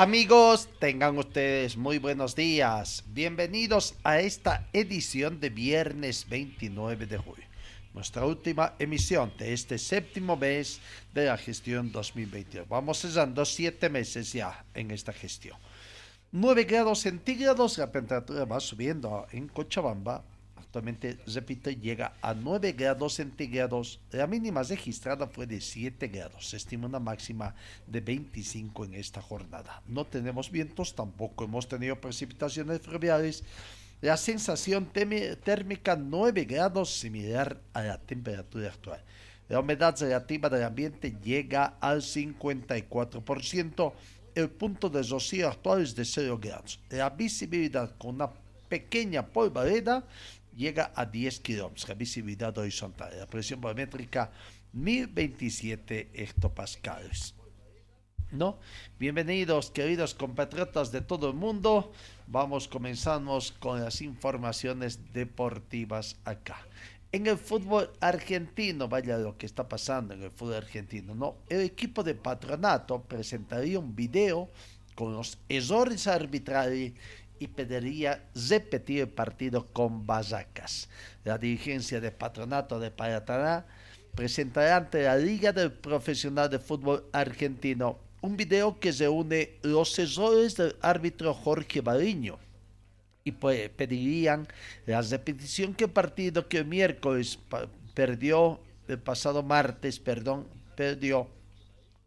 Amigos, tengan ustedes muy buenos días. Bienvenidos a esta edición de viernes 29 de julio. Nuestra última emisión de este séptimo mes de la gestión 2022. Vamos cesando siete meses ya en esta gestión. 9 grados centígrados, la temperatura va subiendo en Cochabamba. Actualmente, repito, llega a 9 grados centígrados. La mínima registrada fue de 7 grados. Se estima una máxima de 25 en esta jornada. No tenemos vientos, tampoco hemos tenido precipitaciones fluviales. La sensación térmica 9 grados, similar a la temperatura actual. La humedad relativa del ambiente llega al 54%. El punto de rocío actual es de 0 grados. La visibilidad con una pequeña polvareda llega a 10 kilómetros, la visibilidad horizontal. La presión barométrica 1027 hectopascales. ¿No? Bienvenidos, queridos compatriotas de todo el mundo. Vamos, comenzamos con las informaciones deportivas acá. En el fútbol argentino, vaya lo que está pasando en el fútbol argentino, ¿no? El equipo de patronato presentaría un video con los errores arbitrales y pediría repetir el partido con Barracas. La dirigencia de patronato de Paraná presentará ante la Liga del Profesional de Fútbol Argentino un video que reúne los errores del árbitro Jorge Bariño y pues pedirían la repetición que el partido que el miércoles perdió, el pasado martes, perdón, perdió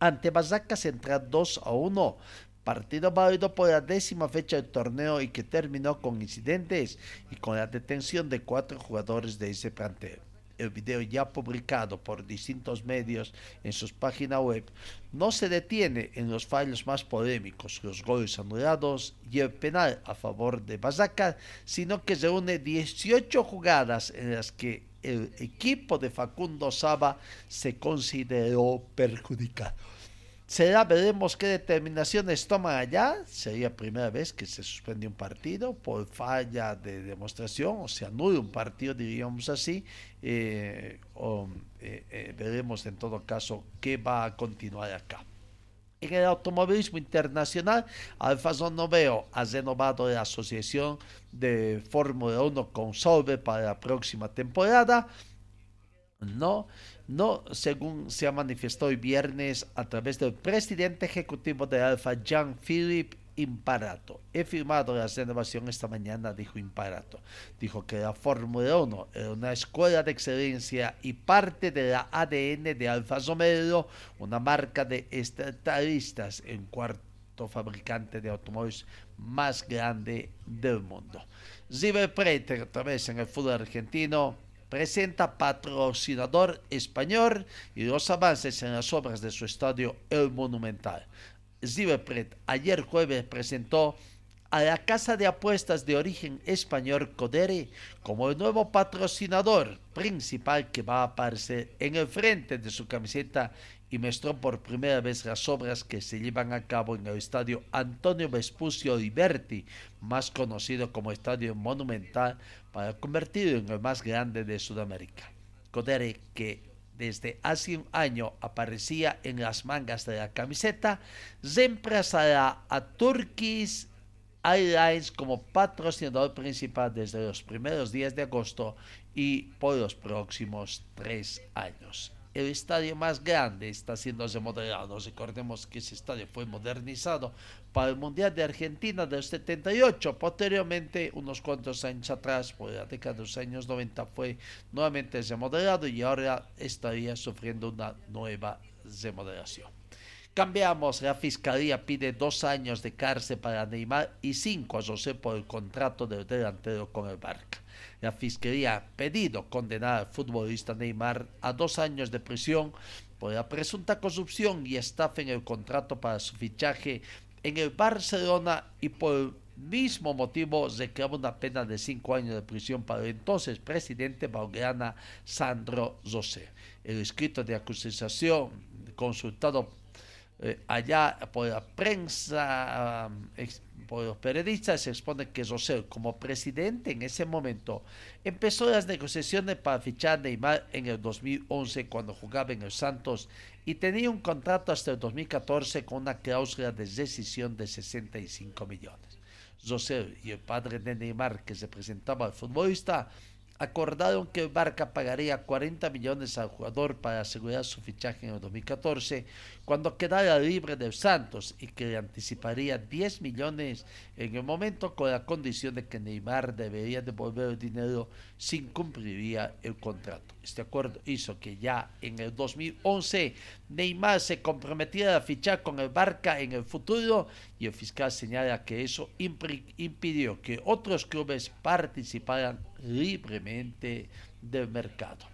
ante Barracas entra 2 a 1 partido válido por la décima fecha del torneo y que terminó con incidentes y con la detención de cuatro jugadores de ese plantel. El video ya publicado por distintos medios en sus páginas web no se detiene en los fallos más polémicos, los goles anulados y el penal a favor de Bazaca, sino que reúne 18 jugadas en las que el equipo de Facundo Saba se consideró perjudicado. Será, veremos qué determinaciones toman allá. Sería primera vez que se suspende un partido por falla de demostración, o se anula un partido, diríamos así. Eh, eh, eh, veremos en todo caso qué va a continuar acá. En el automovilismo internacional, Alfa Noveo ha renovado la asociación de Fórmula 1 con Solve para la próxima temporada. No, no, según se ha manifestado hoy viernes a través del presidente ejecutivo de Alfa, Jean-Philippe Imparato. He firmado la renovación esta mañana, dijo Imparato. Dijo que la Fórmula 1 es una escuela de excelencia y parte de la ADN de Alfa Romeo, una marca de estadistas en cuarto fabricante de automóviles más grande del mundo. River Plate, otra vez en el fútbol argentino, presenta patrocinador español y los avances en las obras de su estadio El Monumental. Ziberpret ayer jueves presentó a la casa de apuestas de origen español Codere como el nuevo patrocinador principal que va a aparecer en el frente de su camiseta y mostró por primera vez las obras que se llevan a cabo en el estadio Antonio Vespucio Liberti, más conocido como Estadio Monumental, para convertirlo en el más grande de Sudamérica. Codere, que desde hace un año aparecía en las mangas de la camiseta, reemplazará a Turkish Airlines como patrocinador principal desde los primeros días de agosto y por los próximos tres años. el estadio más grande está siendo remodelado. Recordemos que ese estadio fue modernizado para el Mundial de Argentina del 78. Posteriormente, unos cuantos años atrás, por la década de los años 90, fue nuevamente remodelado y ahora estaría sufriendo una nueva remodelación. Cambiamos, la fiscalía pide dos años de cárcel para Neymar y cinco a José por el contrato del delantero con el Barca. La fiscalía ha pedido condenar al futbolista Neymar a dos años de prisión por la presunta corrupción y estafa en el contrato para su fichaje en el Barcelona y por el mismo motivo reclama una pena de cinco años de prisión para el entonces presidente Baugrana Sandro José. El escrito de acusación consultado eh, allá por la prensa, por los periodistas, se expone que Rosell, como presidente en ese momento, empezó las negociaciones para fichar Neymar en el 2011 cuando jugaba en el Santos y tenía un contrato hasta el 2014 con una cláusula de decisión de 65 millones. Rosell y el padre de Neymar, que se presentaba al futbolista, acordaron que Barca pagaría 40 millones al jugador para asegurar su fichaje en el 2014 cuando quedara libre del Santos y que le anticiparía 10 millones en el momento con la condición de que Neymar debería devolver el dinero sin cumpliría el contrato. Este acuerdo hizo que ya en el 2011 Neymar se comprometiera a fichar con el Barca en el futuro y el fiscal señala que eso impidió que otros clubes participaran libremente del mercado.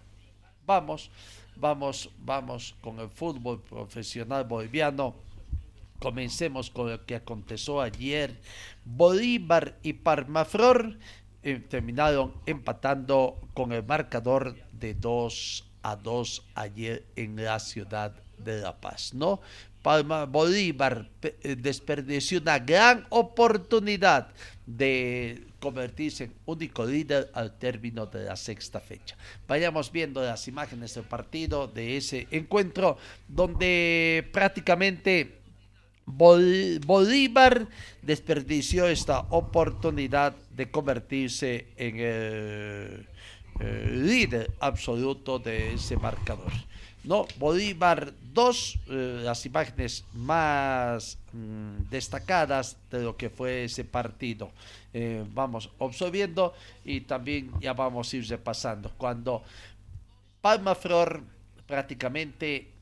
Vamos, vamos, vamos con el fútbol profesional boliviano. Comencemos con lo que aconteció ayer. Bolívar y Parmaflor eh, terminaron empatando con el marcador de 2 a 2 ayer en la ciudad de La Paz, ¿no? Palma Bolívar eh, desperdició una gran oportunidad de convertirse en único líder al término de la sexta fecha. Vayamos viendo las imágenes del partido de ese encuentro donde prácticamente Bolívar desperdició esta oportunidad de convertirse en el, líder absoluto de ese marcador. No, Bolívar dos, eh, las imágenes más mm, destacadas de lo que fue ese partido. Eh, vamos observando y también ya vamos a ir repasando. Cuando Palma Flor prácticamente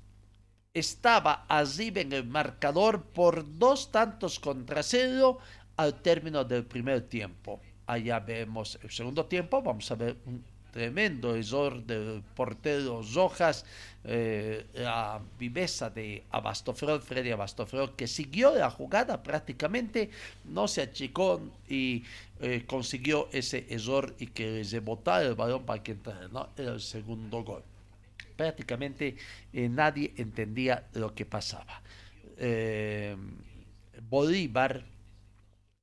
estaba arriba en el marcador por dos tantos contra cero al término del primer tiempo. Allá vemos el segundo tiempo, vamos a ver un tremendo error del portero Rojas, eh, la viveza de Abastofrol, Freddy Abastofrol, que siguió la jugada prácticamente, no se achicó y eh, consiguió ese error y que rebotara el balón para que entrara, ¿no? Era el segundo gol. Prácticamente eh, nadie entendía lo que pasaba. Bolívar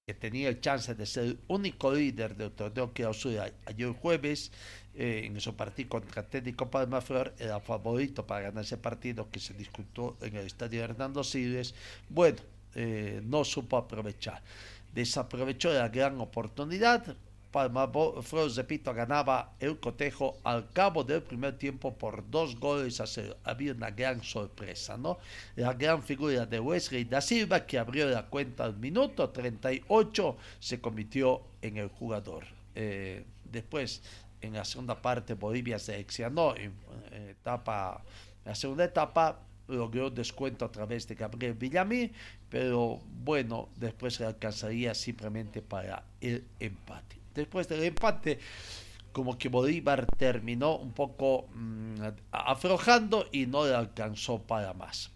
que tenía el chance de ser el único líder del torneo que ayer jueves, eh, en su partido contra Atlético Palma Flor, era favorito para ganar ese partido que se discutió en el estadio Hernando Siles. Bueno, eh, no supo aprovechar. Desaprovechó la gran oportunidad, Palma Flores, repito, ganaba el cotejo al cabo del primer tiempo por dos goles a cero. Había una gran sorpresa, ¿no? La gran figura de Wesley da Silva, que abrió la cuenta al minuto 38, se convirtió en el jugador. Eh, después, en la segunda parte, Bolivia se exionó en, etapa, la segunda etapa logró descuento a través de Gabriel Villamí, pero bueno, después se alcanzaría simplemente para el empate después del empate, como que Bolívar terminó un poco mm, aflojando y no le alcanzó para más.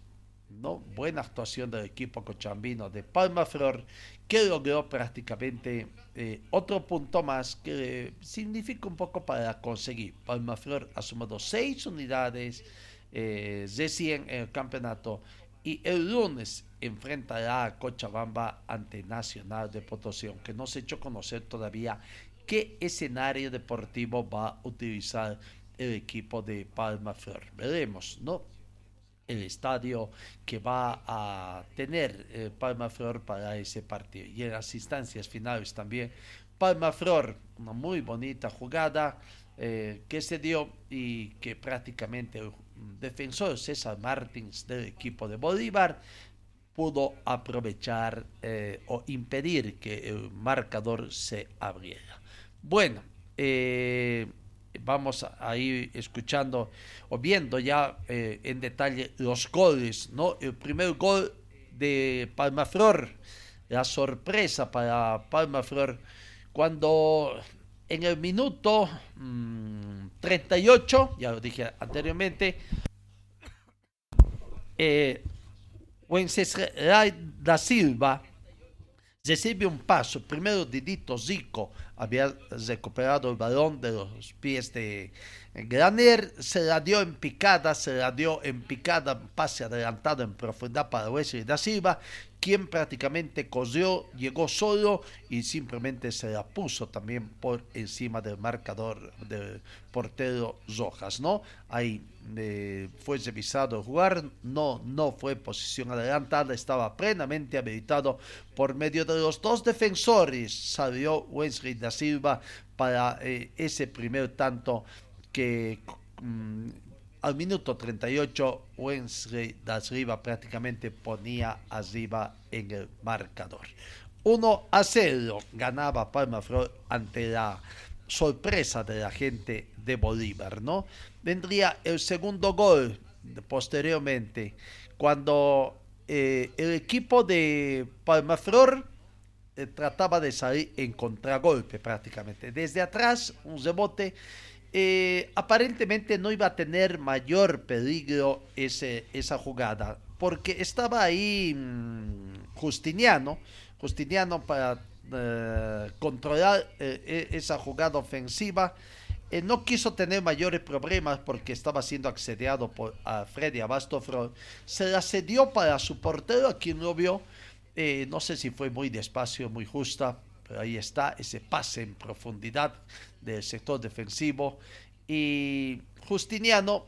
¿no? Buena actuación del equipo cochambino de Palma Flor, que logró prácticamente eh, otro punto más que significa un poco para conseguir. Palma Flor ha sumado seis unidades eh, de 100 en el campeonato y el lunes enfrentará a Cochabamba ante Nacional de Potosí, que no se ha hecho conocer todavía qué escenario deportivo va a utilizar el equipo de Palma Flor. Veremos, ¿no? El estadio que va a tener eh, Palma Flor para ese partido. Y en las instancias finales también, Palma Flor, una muy bonita jugada eh, que se dio y que prácticamente defensor César Martins del equipo de Bolívar pudo aprovechar eh, o impedir que el marcador se abriera. Bueno, eh, vamos a ir escuchando o viendo ya eh, en detalle los goles, ¿no? El primer gol de Palmaflor, la sorpresa para Palmaflor, cuando en el minuto 38, mm, ya lo dije anteriormente, eh, da Silva recibe un paso, primero Didito Zico había recuperado el balón de los pies de Graner, se la dio en picada, se la dio en picada, pase adelantado en profundidad para Wesley da Silva, quien prácticamente corrió, llegó solo y simplemente se la puso también por encima del marcador del portero Rojas, ¿no? Ahí eh, fue revisado el jugar, no, no fue posición adelantada, estaba plenamente habilitado por medio de los dos defensores, salió Wesley da Silva para eh, ese primer tanto que mm, al minuto 38 Wesley da Silva prácticamente ponía arriba en el marcador. 1 a 0 ganaba Palma Flor ante la sorpresa de la gente de Bolívar, ¿no? Vendría el segundo gol posteriormente cuando eh, el equipo de Palmaflor eh, trataba de salir en contragolpe prácticamente. Desde atrás, un rebote eh, aparentemente no iba a tener mayor peligro esa jugada, porque estaba ahí mm, Justiniano, Justiniano para eh, controlar eh, e, esa jugada ofensiva. no quiso tener mayores problemas porque estaba siendo asediado por a Freddy Abastofro. Se la cedió para su portero, a quien lo vio. no sé si fue muy despacio, muy justa, ahí está ese pase en profundidad del sector defensivo. Y Justiniano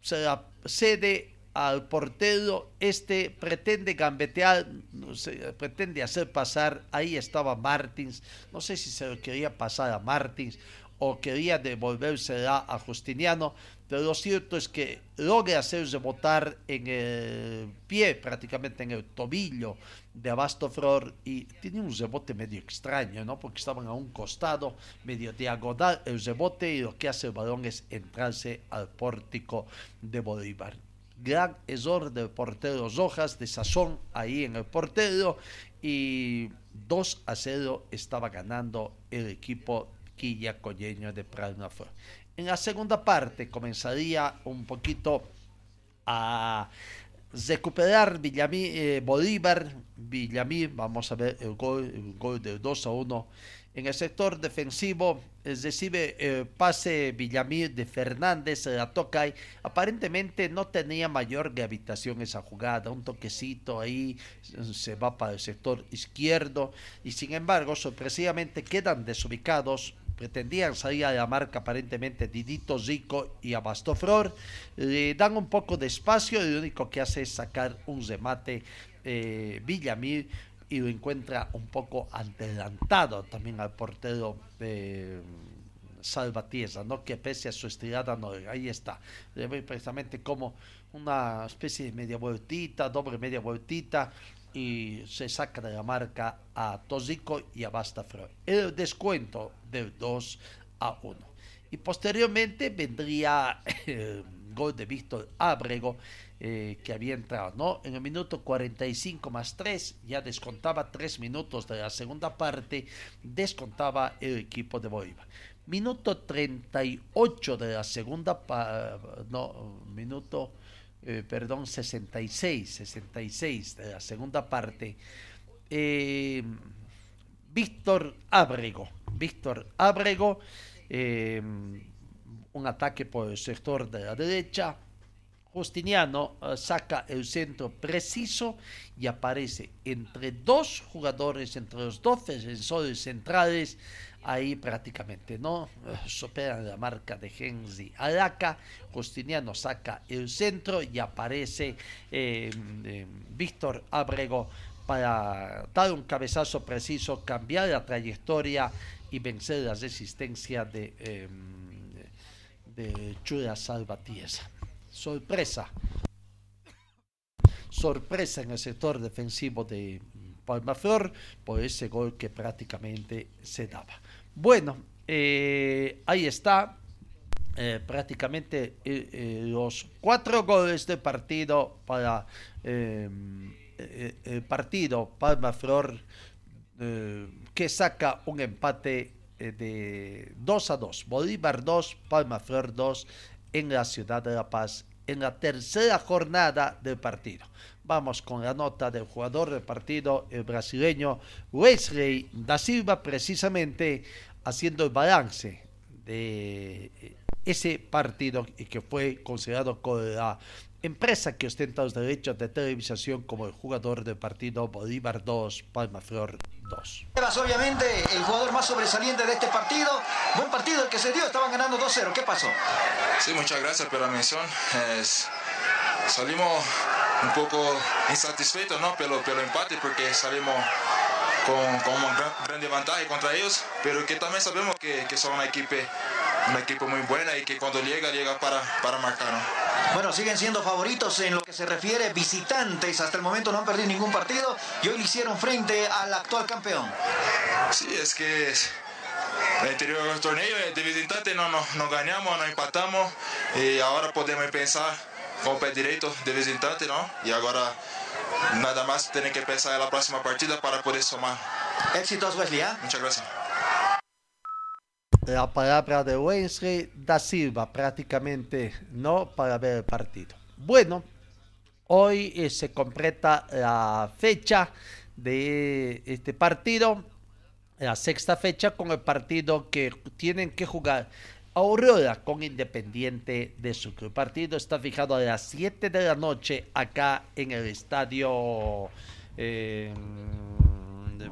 se cede al portero, este pretende gambetear, pretende hacer pasar, ahí estaba Martins, no sé si se lo quería pasar a Martins o quería devolvérsela a Justiniano, pero lo cierto es que logra hacerse botar en el pie, prácticamente en el tobillo de Abastoflor y tiene un rebote medio extraño, ¿no? Porque estaban a un costado, medio diagonal el rebote y lo que hace el balón es entrarse al pórtico de Bolívar. Gran error del portero Rojas de sazón ahí en el portero y 2 a 0 estaba ganando el equipo quillacoyeño de Flor. En la segunda parte comenzaría un poquito a recuperar Villamí, eh, Bolívar, Villamí, vamos a ver el gol, el gol del 2 a 1. En el sector defensivo recibe el pase Villamí de Fernández, la toca y aparentemente no tenía mayor gravitación esa jugada, un toquecito ahí, se va para el sector izquierdo y sin embargo sorpresivamente quedan desubicados pretendían salir a la marca aparentemente Didito Zico y Abastoflor, le dan un poco de espacio y lo único que hace es sacar un remate eh, Villamil y lo encuentra un poco adelantado también al portero de Salvatierra, ¿no? que pese a su estirada, no, ahí está, le ve precisamente como una especie de media vueltita, doble media vueltita, y se saca de la marca a Tosico y a Bastafro. El descuento del 2 a 1. Y posteriormente vendría el gol de Víctor Ábrego, eh, que había entrado, ¿no? En el minuto 45 más 3, ya descontaba 3 minutos de la segunda parte, descontaba el equipo de Bolívar. Minuto 38 de la segunda, no, minuto eh, perdón, 66, 66 de la segunda parte, eh, Víctor Ábrego, Víctor Ábrego, eh, un ataque por el sector de la derecha, Justiniano saca el centro preciso y aparece entre dos jugadores, entre los dos defensores centrales, ahí prácticamente no supera la marca de Henry Alaca. Justiniano saca el centro y aparece eh, eh, Víctor Abrego para dar un cabezazo preciso, cambiar la trayectoria y vencer la resistencia de, eh, de sorpresa. Sorpresa en el sector defensivo de Palmaflor por ese gol que prácticamente se daba. Bueno, eh, ahí está. Eh, prácticamente eh, los cuatro goles de partido para eh, el partido Palma Flor que saca un empate de 2 a 2. Bolívar 2, Palma Flor 2 en la ciudad de La Paz en la tercera jornada del partido. Vamos con la nota del jugador del partido, el brasileño Wesley da Silva, precisamente haciendo el balance de eh, ese partido y que fue considerado con la empresa que ostenta los derechos de televisación como el jugador del partido Bolívar 2, Palma Flor 2. Eras obviamente el jugador más sobresaliente de este partido. Buen partido el que se dio, estaban ganando 2-0. ¿Qué pasó? Sí, muchas gracias por la mención. Es- salimos un poco insatisfechos ¿no? pelo, pelo empate porque salimos con, con una gran, grande ventaja contra ellos, pero que también sabemos que, que son una equipo, una equipo muy buena y que cuando llega, llega para, para marcar. ¿no? Bueno, siguen siendo favoritos en lo que se refiere visitantes. Hasta el momento no han perdido ningún partido y hoy le hicieron frente al actual campeón. Sí, es que el anterior torneo eh, de visitante no nos no ganamos, no empatamos y ahora podemos pensar con pé derecho de visitante, ¿no? Y ahora nada más tienen que pensar en la próxima partida para poder sumar. Éxitos, Wesley. ¿ah? Muchas gracias. La palabra de Wesley da Silva prácticamente, ¿no? Para ver el partido. Bueno, hoy eh, se completa la fecha de este partido, la sexta fecha con el partido que tienen que jugar Aurora con Independiente de Sucre. El partido está fijado a las 7 de la noche acá en el estadio eh,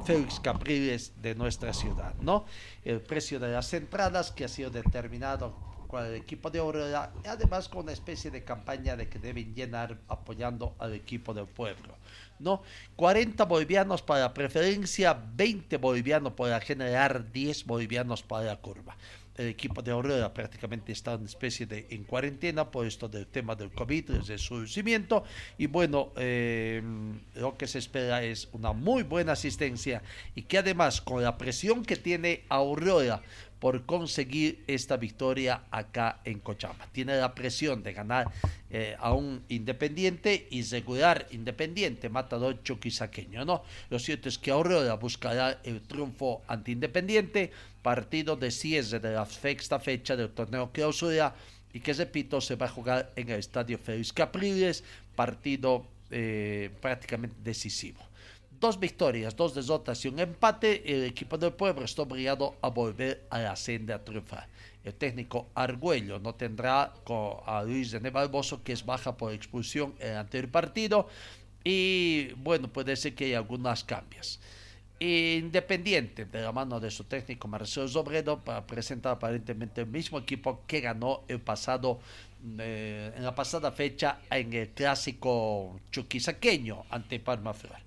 Félix Capriles de nuestra ciudad, ¿no? El precio de las entradas que ha sido determinado con el equipo de Aurora además con una especie de campaña de que deben llenar apoyando al equipo del pueblo. ¿no? 40 bolivianos para preferencia, 20 bolivianos para generar, 10 bolivianos para la curva. El equipo de Aurora prácticamente está en especie de en cuarentena por esto del tema del COVID, desde su vencimiento. Y bueno, eh, lo que se espera es una muy buena asistencia y que además con la presión que tiene Aurora por conseguir esta victoria acá en Cochabamba. Tiene la presión de ganar eh, a un Independiente y regular Independiente, matador chuquisaqueño, ¿no? Lo cierto es que Aurora buscará el triunfo ante Independiente, partido de cierre de la sexta fecha del torneo clausura y que, repito, se va a jugar en el Estadio Félix Capriles, partido eh, prácticamente decisivo dos victorias, dos derrotas y un empate, el equipo del pueblo está obligado a volver a la senda a triunfar. El técnico Argüello no tendrá a Luis René Barboso, que es baja por expulsión en el anterior partido. Y bueno, puede ser que haya algunas cambios. Independiente, de la mano de su técnico Marcelo Sobredo, para presentar aparentemente el mismo equipo que ganó el pasado, eh, en la pasada fecha en el clásico chuquisaqueño ante Palma Flor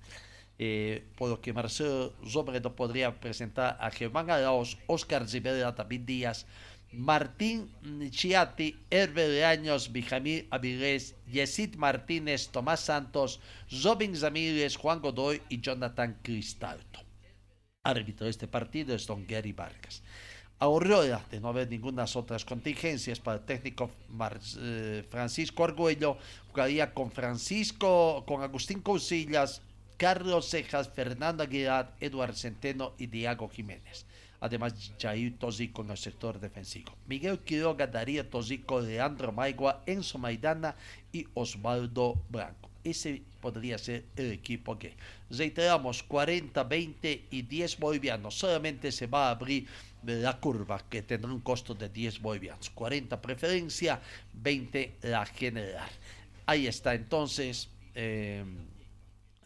eh, por lo que Marcelo Robredo podría presentar a Germán Arauz, Oscar Rivera, David Díaz, Martín Chiati, Herbert Años, Bijamil Avilés, Yesid Martínez, Tomás Santos, Robin Ramírez, Juan Godoy y Jonathan Cristaldo. Árbitro de este partido es Don Gary Vargas. Aurora, de no haber ninguna otras contingencias para el técnico Mar eh, Francisco Argüello, jugaría con Francisco, con Agustín Cousillas, Carlos Cejas, Fernando Aguilar, Eduardo Centeno y Diego Jiménez. Además, Jair Tosico en el sector defensivo. Miguel Quiroga, Darío Tosico, Leandro Maigua, Enzo Maidana y Osvaldo Blanco. Ese podría ser el equipo que, reiteramos, 40, 20 y 10 bolivianos. Solamente se va a abrir la curva que tendrá un costo de 10 bolivianos. 40 preferencia, 20 la general. Ahí está entonces. Eh,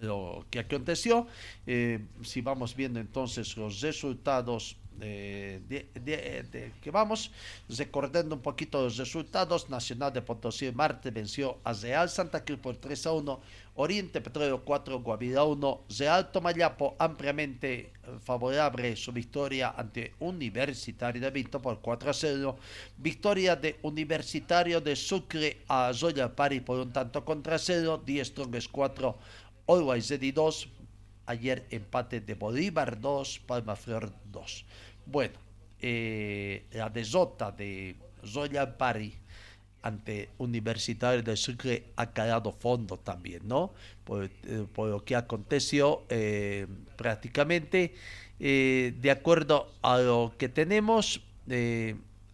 lo que aconteció. Eh, si vamos viendo entonces los resultados de, de- de- de- que vamos recordando un poquito los resultados. Nacional de Potosí el martes venció a Real Santa Cruz por 3 a 1, Oriente Petróleo 4, Guavirá 1, Real Tomayapo ampliamente eh, favorable su victoria ante Universitario de Vinto por 4 a 0, victoria de Universitario de Sucre a Royal Party por un tanto contra 0, 10 Strongest 4, Always Ready 2, Ayer empate de Bolívar 2, Palma Flor 2. Bueno, eh, la desota de Royal Party ante Universitario de Sucre ha quedado fondo también, ¿no? Por, eh, lo que aconteció eh, prácticamente, de acuerdo a lo que tenemos,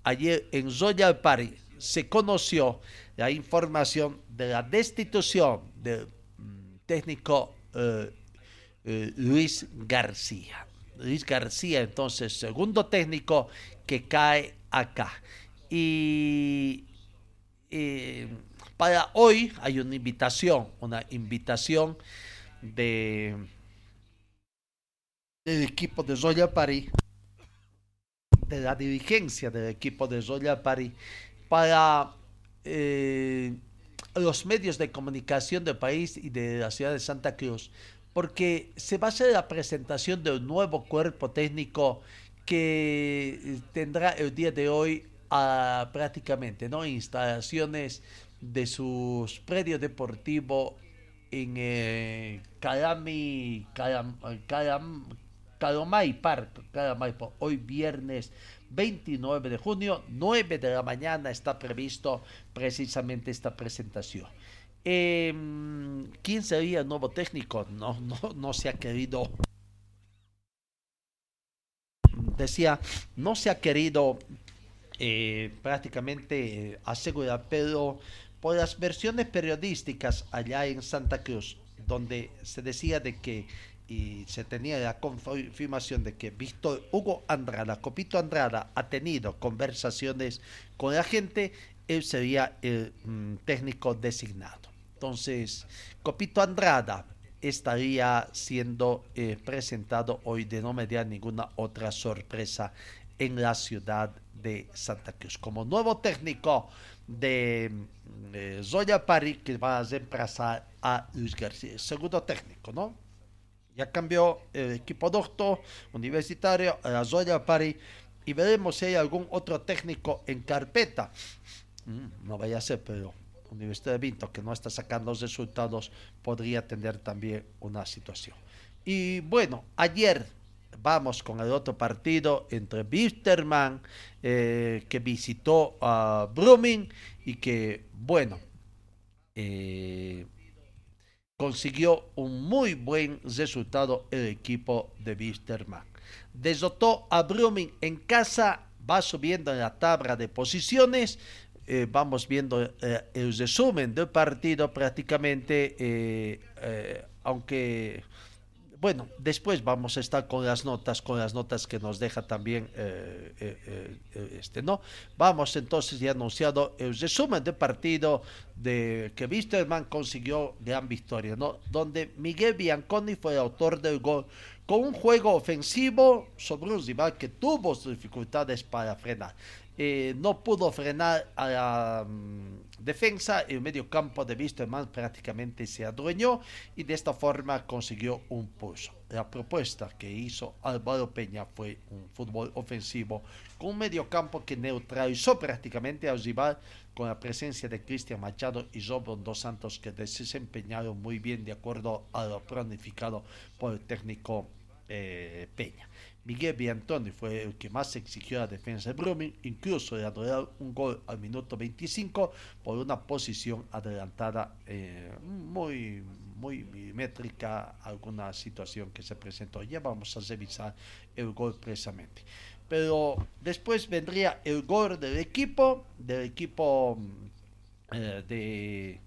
ayer en Royal Party se conoció la información de la destitución del técnico eh, eh, Luis García. Luis García, entonces, segundo técnico que cae acá. Y eh, para hoy hay una invitación, una invitación de del equipo de Royal Party, de la dirigencia del equipo de Royal Party, para los medios de comunicación del país y de la ciudad de Santa Cruz, porque se va a hacer la presentación de un nuevo cuerpo técnico que tendrá el día de hoy a, prácticamente ¿no? instalaciones de sus predios deportivos en eh, Calami, Calam, Calam, Park, Calomay Park, hoy viernes 29 de junio, 9 de la mañana está previsto precisamente esta presentación. Eh, ¿Quién sería el nuevo técnico? No, no, no se ha querido. Decía, no se ha querido eh, prácticamente asegurar, pero por las versiones periodísticas allá en Santa Cruz, donde se decía de que y se tenía la confirmación de que Víctor Hugo Andrada, Copito Andrada, ha tenido conversaciones con la gente, él sería el mm, técnico designado. Entonces, Copito Andrada estaría siendo eh, presentado hoy de no mediar ninguna otra sorpresa en la ciudad de Santa Cruz como nuevo técnico de eh, Zoya Pari que va a reemplazar a Luis García, segundo técnico, ¿no? Ya cambió el equipo doctor universitario a la Zoya Pari y veremos si hay algún otro técnico en carpeta. Mm, no vaya a ser, pero Universidad de Vinto, que no está sacando los resultados, podría tener también una situación. Y bueno, ayer vamos con el otro partido entre Bisterman, eh, que visitó a Brumming y que, bueno, eh, consiguió un muy buen resultado el equipo de Bisterman. Desotó a Brumming en casa, va subiendo en la tabla de posiciones, eh, vamos viendo eh, el resumen del partido prácticamente, eh, aunque, bueno, después vamos a estar con las notas, con las notas que nos deja también eh, eh, eh, este, ¿no? Vamos entonces ya anunciado el resumen del partido de que Wisterman consiguió gran victoria, ¿no? Donde Miguel Bianconi fue el autor del gol con un juego ofensivo sobre un rival que tuvo dificultades para frenar. Eh, no pudo frenar a la um, defensa, el medio campo de Wisterman prácticamente se adueñó y de esta forma consiguió un pulso. La propuesta que hizo Álvaro Peña fue un fútbol ofensivo con un medio campo que neutralizó prácticamente al rival con la presencia de Cristian Machado y Robin Dos Santos que desempeñaron muy bien de acuerdo a lo planificado por el técnico eh, Peña. Miguel Biantoni fue el que más exigió la defensa de Brumming, incluso de adorar un gol al minuto 25 por una posición adelantada eh, muy, muy milimétrica, alguna situación que se presentó. Ya vamos a revisar el gol precisamente. Pero después vendría el gol del equipo, del equipo eh, de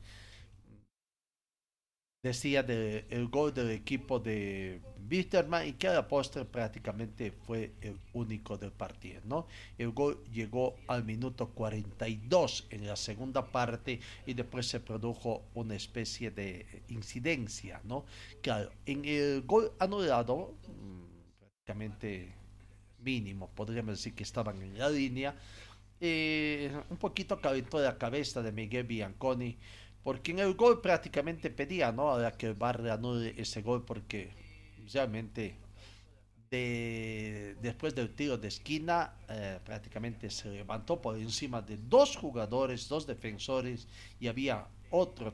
decía de, el gol del equipo de Wisterman y que a postre prácticamente fue el único del partido, ¿no? El gol llegó al minuto 42 en la segunda parte y después se produjo una especie de incidencia, ¿no? Claro, en el gol anulado, prácticamente mínimo, podríamos decir que estaban en la línea. Eh, un poquito calentó la cabeza de Miguel Bianconi, porque en el gol prácticamente pedía, ¿no? Ahora que el Bar reanude ese gol, porque realmente de, después del tiro de esquina, eh, prácticamente se levantó por encima de dos jugadores, dos defensores, y había otros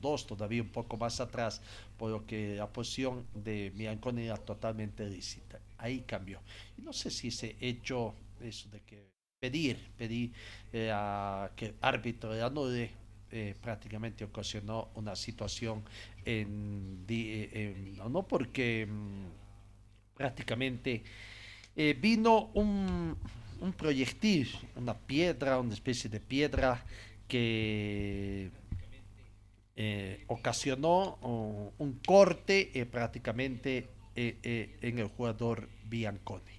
dos todavía un poco más atrás, por lo que la posición de Bianconi era totalmente lícita. Ahí cambió. Y no sé si ese hecho, eso de que pedir, pedir eh, a que el árbitro anude, eh, prácticamente ocasionó una situación en, eh, no porque mm, prácticamente eh, vino un, proyectil, una piedra, una especie de piedra que ocasionó un corte prácticamente en el jugador Bianconi.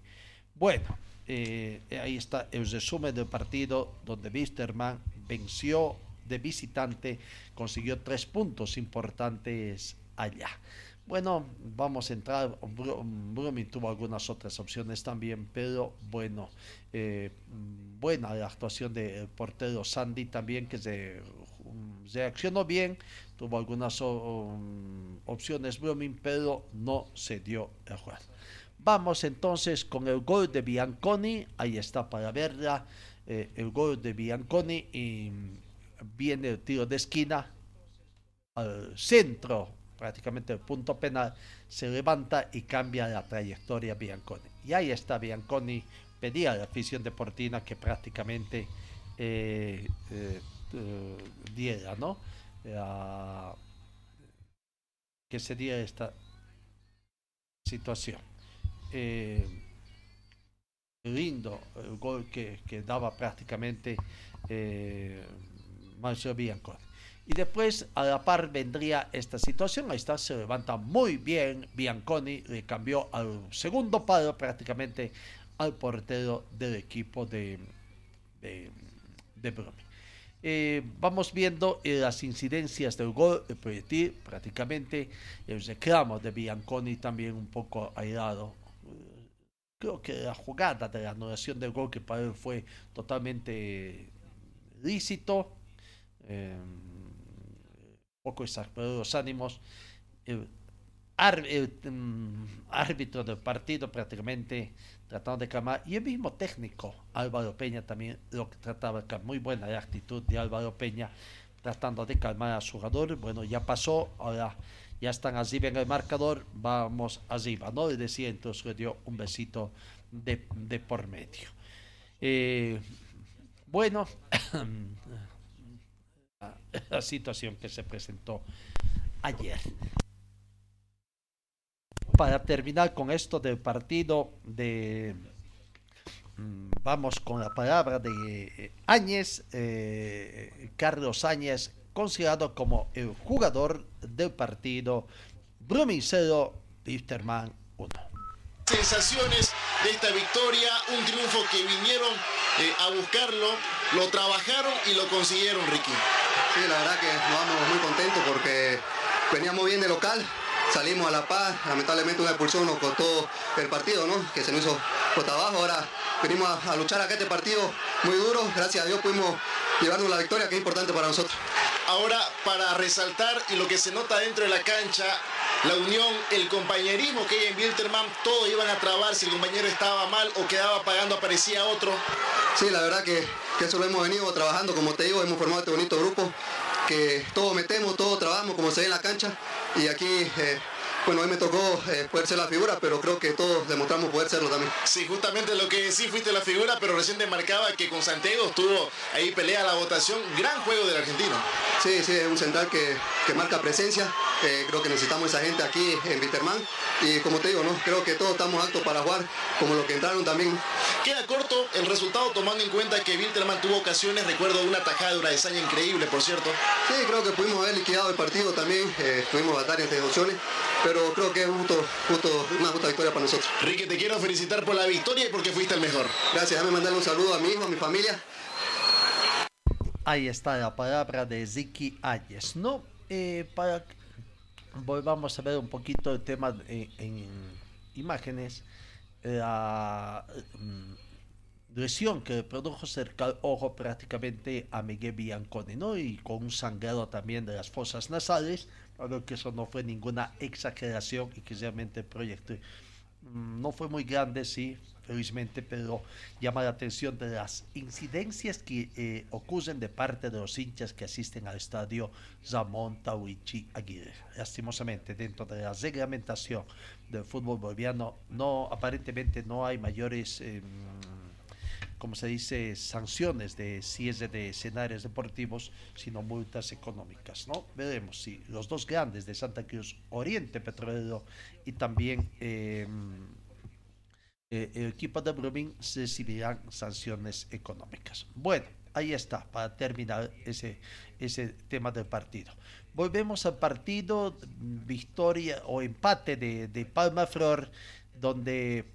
Bueno, ahí está el resumen del partido donde Wisterman venció de visitante, consiguió tres puntos importantes allá. Bueno, vamos a entrar. Brumming tuvo algunas otras opciones también, pero bueno, eh, buena la actuación del portero Sandy también, que se um, reaccionó bien, tuvo algunas um, opciones Brumming, pero no se dio el juego. Vamos entonces con el gol de Bianconi, ahí está para verla, eh, el gol de Bianconi y viene el tiro de esquina al centro prácticamente el punto penal, se levanta y cambia la trayectoria Bianconi. Y ahí está Bianconi, pedía a la afición de Portina que prácticamente eh, eh, eh, diera, ¿no? que se diera esta situación. lindo el gol que, que daba prácticamente eh, Marcelo Bianconi. Y después a la par vendría esta situación. Ahí está, se levanta muy bien Bianconi, le cambió al segundo palo prácticamente al portero del equipo de, de, de Bromi. Eh, vamos viendo eh, las incidencias del gol, el proyectil prácticamente, el reclamo de Bianconi también un poco aislado. Creo que la jugada de la anulación del gol que para él fue totalmente lícito. Eh, poco exasperados los ánimos. El, mm, árbitro del partido prácticamente tratando de calmar y el mismo técnico Álvaro Peña también lo que trataba. Muy buena la actitud de Álvaro Peña tratando de calmar a su jugador. Bueno, ya pasó, ahora ya están así en el marcador, vamos arriba, ¿no? Le decía, entonces le dio un besito de, de por medio. Eh, bueno, la situación que se presentó ayer. Para terminar con esto del partido de... Mm, vamos con la palabra de eh, Áñez, eh, Carlos Áñez, considerado como el jugador del partido, Brumincero Wisterman 1 sensaciones de esta victoria, un triunfo que vinieron eh, a buscarlo, lo trabajaron y lo consiguieron, Ricky. Sí, la verdad que nos vamos muy contentos porque veníamos bien de local, salimos a La Paz, lamentablemente una expulsión nos costó el partido, ¿no? Que se nos hizo por abajo, ahora venimos a, a luchar acá este partido muy duro, gracias a Dios pudimos llevarnos la victoria que es importante para nosotros. Ahora, para resaltar y lo que se nota dentro de la cancha, la unión, el compañerismo que hay en Wilterman, todos iban a trabar si el compañero estaba mal o quedaba pagando, aparecía otro. Sí, la verdad que, que eso lo hemos venido trabajando, como te digo, hemos formado este bonito grupo, que todos metemos, todos trabajamos como se ve en la cancha y aquí... Eh, bueno, hoy me tocó eh, poder ser la figura, pero creo que todos demostramos poder serlo también. Sí, justamente lo que sí fuiste la figura, pero recién te marcaba que con Santiago estuvo ahí pelea la votación. Gran juego del argentino. Sí, sí, es un central que, que marca presencia. Eh, creo que necesitamos esa gente aquí en Viterman. Y como te digo, ¿no? creo que todos estamos aptos para jugar, como los que entraron también. Queda corto el resultado tomando en cuenta que Wilterman tuvo ocasiones, recuerdo una tajada de una desaña increíble, por cierto. Sí, creo que pudimos haber liquidado el partido también, eh, tuvimos batallas de opciones, pero creo que es justo, justo, una justa victoria para nosotros. Ricky, te quiero felicitar por la victoria y porque fuiste el mejor. Gracias, déjame mandarle un saludo a mi hijo, a mi familia. Ahí está la palabra de Ziki Ayes, ¿no? Eh, para volvamos a ver un poquito el tema en, en imágenes. la mm, lesión que produjo cerca al ojo prácticamente a Miguel Bianconi, ¿no? Y con un sangrado también de las fosas nasales, claro que eso no fue ninguna exageración y que realmente el proyecto mm, no fue muy grande, sí, felizmente, pero llama la atención de las incidencias que eh, ocurren de parte de los hinchas que asisten al estadio Ramón Tawichi Aguirre. Lastimosamente, dentro de la reglamentación del fútbol boliviano, no, aparentemente no hay mayores... Eh, como se dice, sanciones de cierre de escenarios deportivos, sino multas económicas, ¿no? Veremos si los dos grandes de Santa Cruz, Oriente Petrolero y también eh, eh, el equipo de Blooming recibirán sanciones económicas. Bueno, ahí está, para terminar ese, ese tema del partido. Volvemos al partido, victoria o empate de, Palma Flor, donde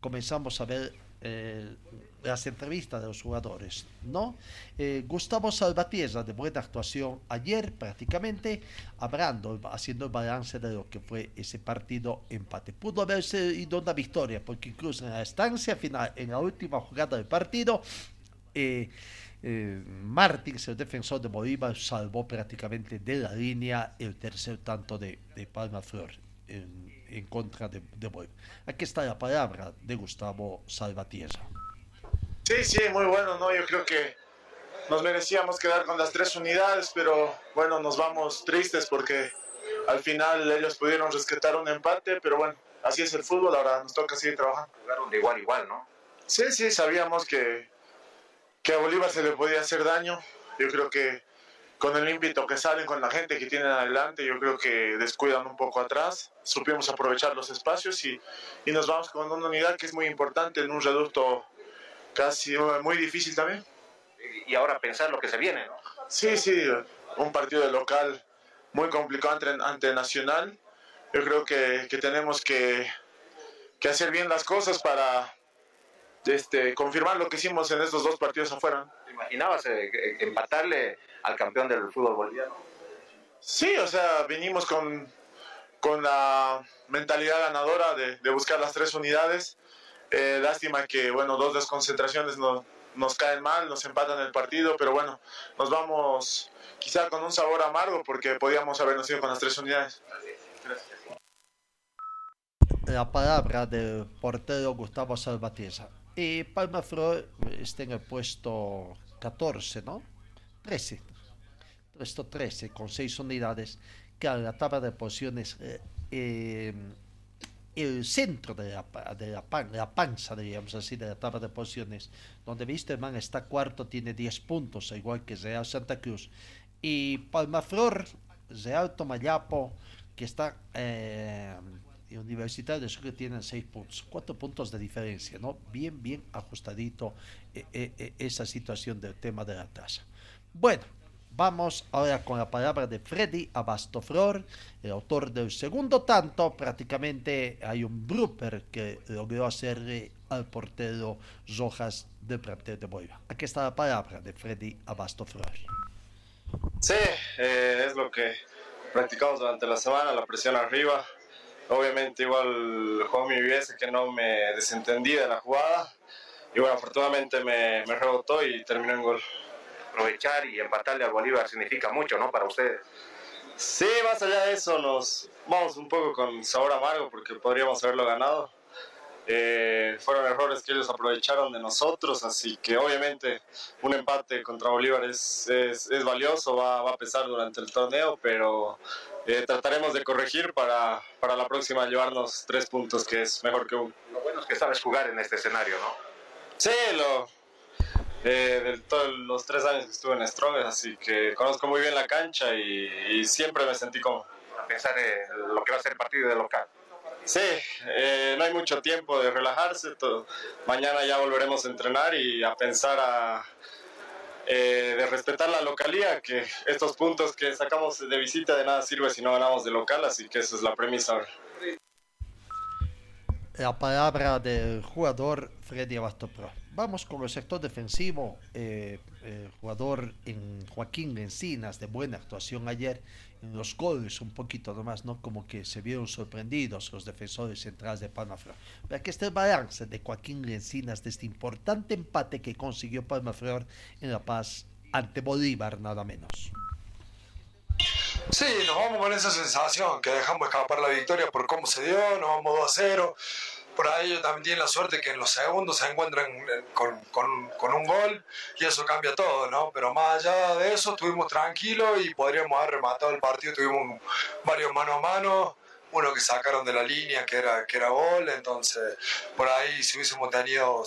comenzamos a ver eh, las entrevistas de los jugadores, ¿no? Eh, Gustavo Salvatierra, de buena actuación ayer prácticamente, hablando, haciendo el balance de lo que fue ese partido empate. Pudo haberse ido una victoria, porque incluso en la estancia final, en la última jugada del partido, eh, eh, Martins, el defensor de Bolívar, salvó prácticamente de la línea el tercer tanto de, de Palma Flor. En, en contra de, de Bolívar. Aquí está la palabra de Gustavo Salvatierra. Sí, sí, muy bueno, ¿no? Yo creo que nos merecíamos quedar con las tres unidades, pero bueno, nos vamos tristes porque al final ellos pudieron rescatar un empate, pero bueno, así es el fútbol, ahora nos toca seguir trabajando. Jugaron de igual igual, ¿no? Sí, sí, sabíamos que, que a Bolívar se le podía hacer daño. Yo creo que con el ímpetu que salen, con la gente que tienen adelante, yo creo que descuidan un poco atrás. Supimos aprovechar los espacios y, y nos vamos con una unidad que es muy importante en un reducto casi muy difícil también. Y ahora pensar lo que se viene, ¿no? Sí, sí, un partido de local muy complicado ante, ante Nacional. Yo creo que, que tenemos que, que, hacer bien las cosas para este, confirmar lo que hicimos en estos dos partidos afuera. ¿Te imaginabas eh, empatarle al campeón del fútbol boliviano? Sí, o sea, vinimos con, con la mentalidad ganadora de, de buscar las tres unidades. Eh, lástima que, bueno, dos desconcentraciones no, nos caen mal, nos empatan el partido, pero bueno, nos vamos quizá con un sabor amargo porque podíamos habernos ido con las tres unidades. La palabra del portero Gustavo Salvatierra. Y Palma Flor está en el puesto 14, ¿no? 13. Puesto 13 con 6 unidades. Que a la tabla de posiciones eh, eh, el centro de la, de la, pan, la, panza, digamos así, de la tabla de posiciones, donde Wisterman está cuarto, tiene 10 puntos, igual que Real Santa Cruz. Y Palmaflor, Real Tomayapo, que está eh, Universitario de Sucre, tienen 6 puntos, 4 puntos de diferencia, ¿no? Bien, bien ajustadito eh, eh, esa situación del tema de la tasa. Bueno, Vamos ahora con la palabra de Freddy Abastoflor, el autor del segundo tanto. Prácticamente hay un blooper que logró hacerle al portero Rojas de plantel de Bolívar. Aquí está la palabra de Freddy Abastoflor. Sí, eh, es lo que practicamos durante la semana, la presión arriba. Obviamente igual Juan hubiese que no me desentendí de la jugada. Y bueno, afortunadamente me, me rebotó y terminó en gol aprovechar y empatarle al Bolívar significa mucho, ¿no? Para ustedes. Sí, más allá de eso, nos vamos un poco con sabor amargo porque podríamos haberlo ganado. Eh, fueron errores que ellos aprovecharon de nosotros, así que obviamente un empate contra Bolívar es, es, es valioso, va, va, a pesar durante el torneo, pero eh, trataremos de corregir para, para la próxima llevarnos tres puntos, que es mejor que uno. Lo bueno es que sabes jugar en este escenario, ¿no? Sí, lo, eh, de todos los tres años que estuve en Strongest, así que conozco muy bien la cancha y, y siempre me sentí cómodo. A pensar en lo que va a ser el partido de local. Sí, eh, no hay mucho tiempo de relajarse. Todo. Mañana ya volveremos a entrenar y a pensar a, eh, de respetar la localía, que estos puntos que sacamos de visita de nada sirve si no ganamos de local, así que esa es la premisa ahora. La palabra del jugador Freddy Abastopro. Vamos con el sector defensivo. Eh, jugador en Joaquín Encinas de buena actuación ayer en los goles, un poquito nomás, ¿no? Como que se vieron sorprendidos los defensores centrales de Palma Flor. Pero que este balance de Joaquín Encinas de este importante empate que consiguió Palma Flor en La Paz ante Bolívar, nada menos. Sí, nos vamos con esa sensación, que dejamos escapar la victoria por cómo se dio, nos vamos 2 a 0 por ahí ellos también tienen la suerte que en los segundos se encuentran con, con, con, un gol y eso cambia todo, ¿no? Pero más allá de eso, estuvimos tranquilos y podríamos haber rematado el partido. Tuvimos varios mano a mano, uno que sacaron de la línea que era, que era gol, entonces por ahí si hubiésemos tenido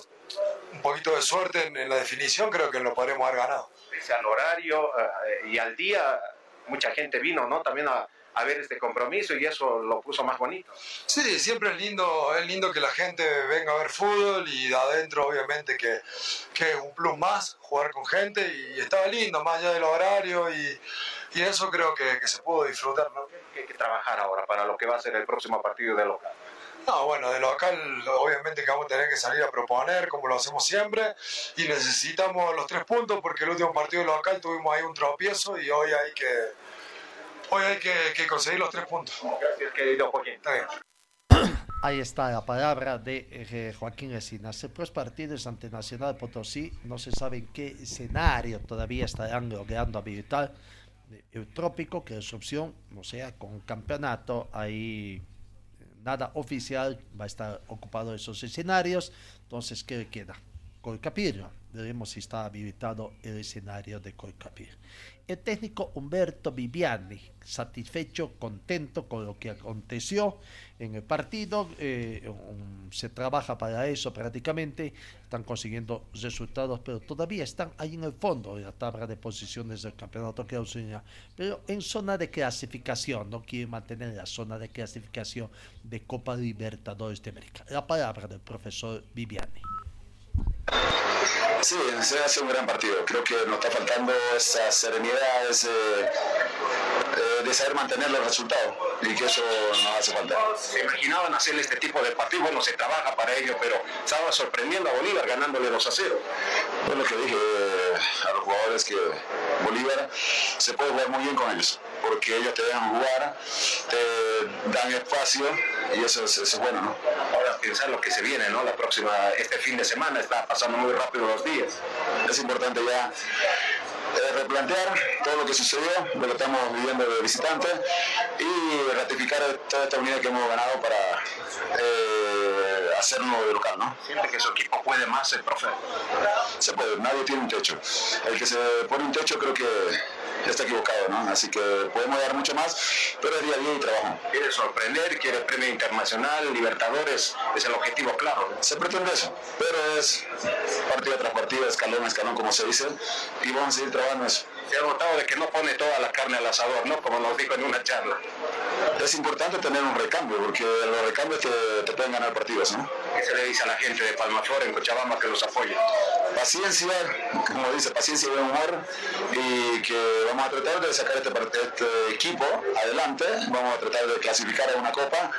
un poquito de suerte en, la definición, creo que lo podríamos haber ganado. Al horario eh, y al día, mucha gente vino, ¿no? También a ver este compromiso y eso lo puso más bonito. Sí, siempre es lindo, es lindo que la gente venga a ver fútbol y de adentro obviamente que, que es un plus más jugar con gente y estaba lindo más allá del horario y, y eso creo que, que, se pudo disfrutar. ¿no? ¿Qué hay que trabajar ahora para lo que va a ser el próximo partido de local? No, bueno, de local obviamente que vamos a tener que salir a proponer como lo hacemos siempre y necesitamos los tres puntos porque el último partido de local tuvimos ahí un tropiezo y hoy hay que, hoy hay que, conseguir los tres puntos. Gracias, querido Joaquín. Ahí está la palabra de eh, Joaquín Resinas. El próximo partidos ante Nacional Potosí no se sabe en qué escenario todavía estarán logrando habilitar el trópico, que es opción, o sea, con campeonato ahí nada oficial, va a estar ocupado esos escenarios. Entonces, ¿qué queda? Colcapir. Veremos si está habilitado el escenario de Colcapir el técnico Humberto Viviani, satisfecho, contento con lo que aconteció en el partido, eh, se trabaja para eso prácticamente, están consiguiendo resultados, pero todavía están ahí en el fondo de la tabla de posiciones del campeonato que pero en zona de clasificación, no quiere mantener la zona de clasificación de Copa Libertadores de América. La palabra del profesor Viviani. Sí, se hace un gran partido. Creo que nos está faltando esa serenidad, ese, eh, de saber mantener los resultados y que eso nos hace falta. Se imaginaban hacer este tipo de partido, bueno, se trabaja para ello, pero estaba sorprendiendo a Bolívar ganándole 2 a 0. Bueno, lo que dije a los jugadores que Bolívar se puede jugar muy bien con ellos, porque ellos te dejan jugar, te dan espacio y eso es, bueno, ¿no? Ahora pensar lo que se viene, ¿no? La próxima, este fin de semana está pasando muy rápido los días. Es importante ya eh, replantear todo lo que sucedió, lo que estamos viviendo de visitante y ratificar toda esta unidad que hemos ganado para eh, hacerlo de local, ¿no? Siente que su equipo puede más, el profe. Se puede, nadie tiene un techo. El que se pone un techo creo que está equivocado, ¿no? Así que podemos dar mucho más, pero es día a día y trabajo. Quiere sorprender, quiere premio internacional, Libertadores, es el objetivo claro. Se pretende eso, pero es partido tras partido, escalón a escalón, como se dice, y vamos a seguir trabajando eso. Se ha notado de que no pone toda la carne al asador, ¿no? Como nos dijo en una charla. Es importante tener un recambio, porque los recambios te, te pueden ganar partidos, ¿no? ¿Qué se le dice a la gente de Palmaflor en Cochabamba que los apoya? Paciencia, como dice, paciencia y buen humor, y que vamos a tratar de sacar este, este, equipo adelante, vamos a tratar de clasificar a una copa,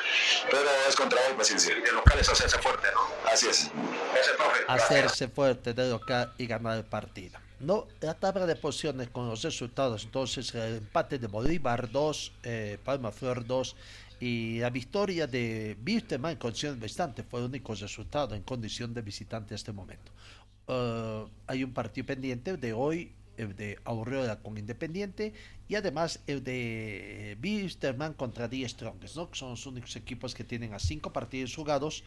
pero es con trabajo y paciencia. Y de local es hacerse fuerte, ¿no? Así es. Hacerse fuerte de local y ganar el partido. No, la tabla de posiciones con los resultados, entonces el empate de Bolívar 2, eh, Palma Flor 2 y la victoria de Birteman en condición de visitante fue el único resultado en condición de visitante a este momento. Uh, hay un partido pendiente de hoy, el de Aurora con Independiente y además el de Bisterman contra Die Strongest, ¿no? son los únicos equipos que tienen a cinco partidos jugados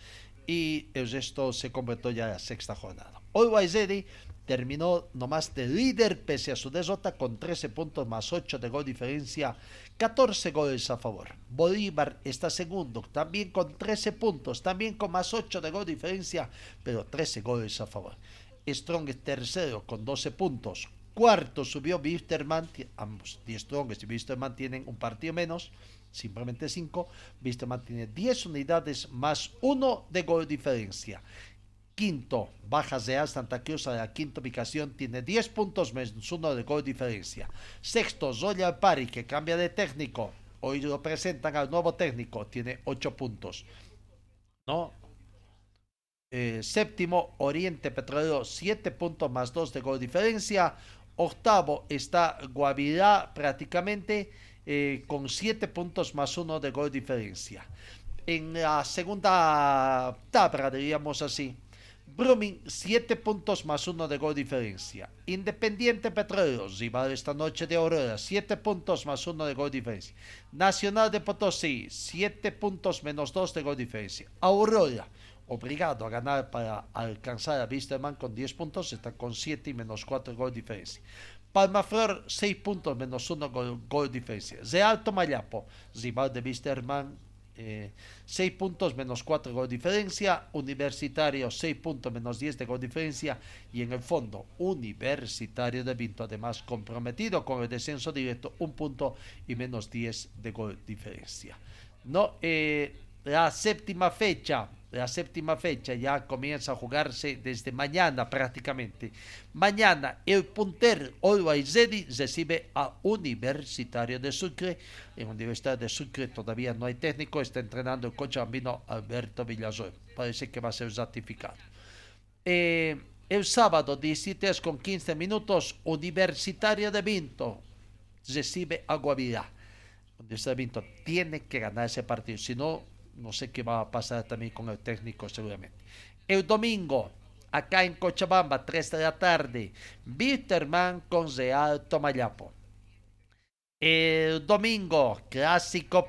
y el resto se completó ya la sexta jornada. Hoy Waizedi terminó nomás de líder pese a su derrota con 13 puntos más 8 de gol diferencia, 14 goles a favor. Bolívar está segundo, también con 13 puntos, también con más 8 de gol diferencia, pero 13 goles a favor. Strong es tercero con 12 puntos. Cuarto subió Wisterman, ambos, Die Strong y Wisterman tienen un partido menos, simplemente 5. Wisterman tiene 10 unidades más 1 de gol diferencia. Quinto, Bajas de Santa Cruz a la quinta ubicación, tiene 10 puntos menos uno de gol diferencia. Sexto, Royal Pari, que cambia de técnico. Hoy lo presentan al nuevo técnico, tiene 8 puntos. ¿No? Eh, séptimo, Oriente Petrolero, 7 puntos más 2 de gol diferencia. Octavo está Guavirá prácticamente eh, con 7 puntos más 1 de gol diferencia. En la segunda tabla, diríamos así, Brumming, 7 puntos más 1 de gol diferencia. Independiente Petrolero, rival esta noche de Aurora, 7 puntos más 1 de gol diferencia. Nacional de Potosí, 7 puntos menos 2 de gol diferencia. Aurora, obligado a ganar para alcanzar a Wisterman con 10 puntos, está con 7 y menos 4 gol diferencia. Palmaflor, 6 puntos menos 1 gol, gol diferencia. Real Tomayapo, rival de Wisterman, 6 eh, puntos menos 4 gol diferencia, Universitario 6 puntos menos 10 de gol diferencia y en el fondo Universitario de Vinto además comprometido con el descenso directo 1 punto y menos 10 de gol diferencia. No, eh, la séptima fecha la séptima fecha ya comienza a jugarse desde mañana prácticamente. Mañana el puntero Always Ready recibe a Universitario de Sucre. En Universidad de Sucre todavía no hay técnico, está entrenando el coche bambino Alberto Villazón. Parece que va a ser ratificado. Eh, el sábado 17 con 15 minutos, Universitario de Vinto recibe a Guavirá. Universitario de Vinto tiene que ganar ese partido, si no no sé qué va a pasar también con el técnico seguramente. El domingo, acá en Cochabamba, 3 de la tarde, Bitterman con Real Tomayapo. El domingo, clásico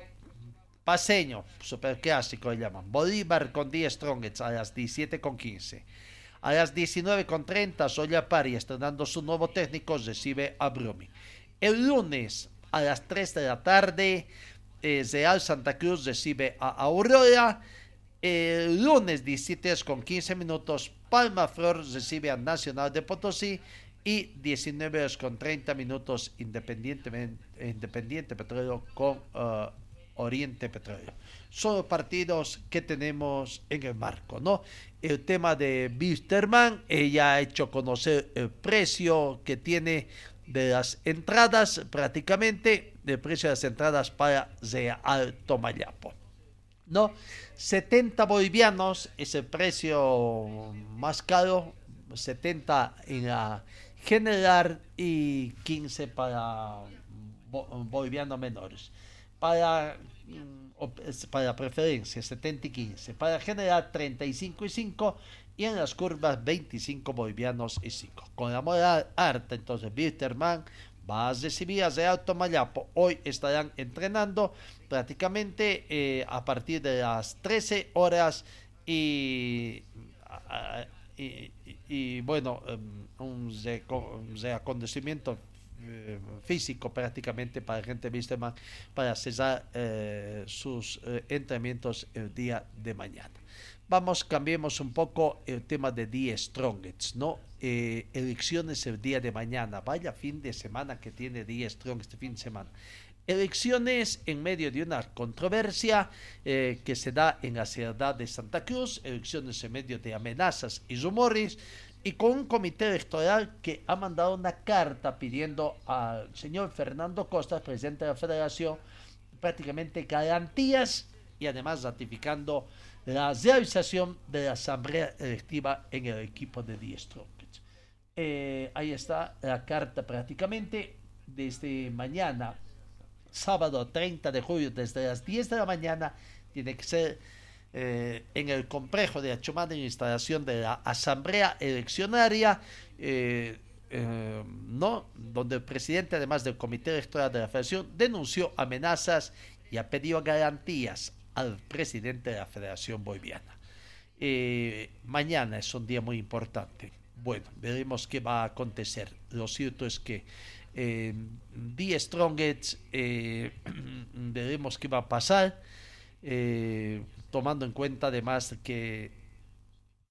paseño, super clásico le llaman. Bolívar con 10 Strongets a las 17 con 15. A las 19 con 30, Soya Pari, estrenando su nuevo técnico, recibe a Brumi. El lunes, a las 3 de la tarde, Real Santa Cruz recibe a Aurora. El lunes 17 con 15 minutos, Palma Flor recibe a Nacional de Potosí y 19 con 30 minutos Independiente, Independiente Petróleo con uh, Oriente Petróleo. Son partidos que tenemos en el marco, ¿no? El tema de Bisterman, ella ha hecho conocer el precio que tiene de las entradas prácticamente de precio de las entradas para Real Tomayapo. ¿No? 70 bolivianos es el precio más caro, 70 en la general y 15 para bolivianos menores. Para, mm, para preferencia, 70 y 15. Para general, 35 y 5 y en las curvas 25 bolivianos y 5. Con la moral harta, entonces Wisterman va a recibir a Real Tomayapo. Hoy estarán entrenando prácticamente eh, a partir de las 13 horas y, y, bueno, em, un, reacondicionamiento eh, físico prácticamente para gente Wisterman para cesar eh, sus entrenamientos el día de mañana. Vamos, cambiemos un poco el tema de The Strongest, ¿no? Eh, elecciones el día de mañana. Vaya fin de semana que tiene The Strong este fin de semana. Elecciones en medio de una controversia eh, que se da en la ciudad de Santa Cruz, elecciones en medio de amenazas y rumores, y con un comité electoral que ha mandado una carta pidiendo al señor Fernando Costa, presidente de la federación, prácticamente garantías y además ratificando la realización de la asamblea electiva en el equipo de Die eh, ahí está la carta prácticamente desde mañana, sábado 30 de julio, desde las 10 de la mañana, tiene que ser eh, en el complejo de Achumán en instalación de la asamblea eleccionaria. Eh, no, donde el presidente, además del comité electoral de la federación, denunció amenazas y ha pedido garantías al presidente de la Federación Boliviana. Eh, mañana es un día muy importante. Bueno, veremos qué va a acontecer. Lo cierto es que eh, The Strongest, eh, veremos qué va a pasar, eh, tomando en cuenta además que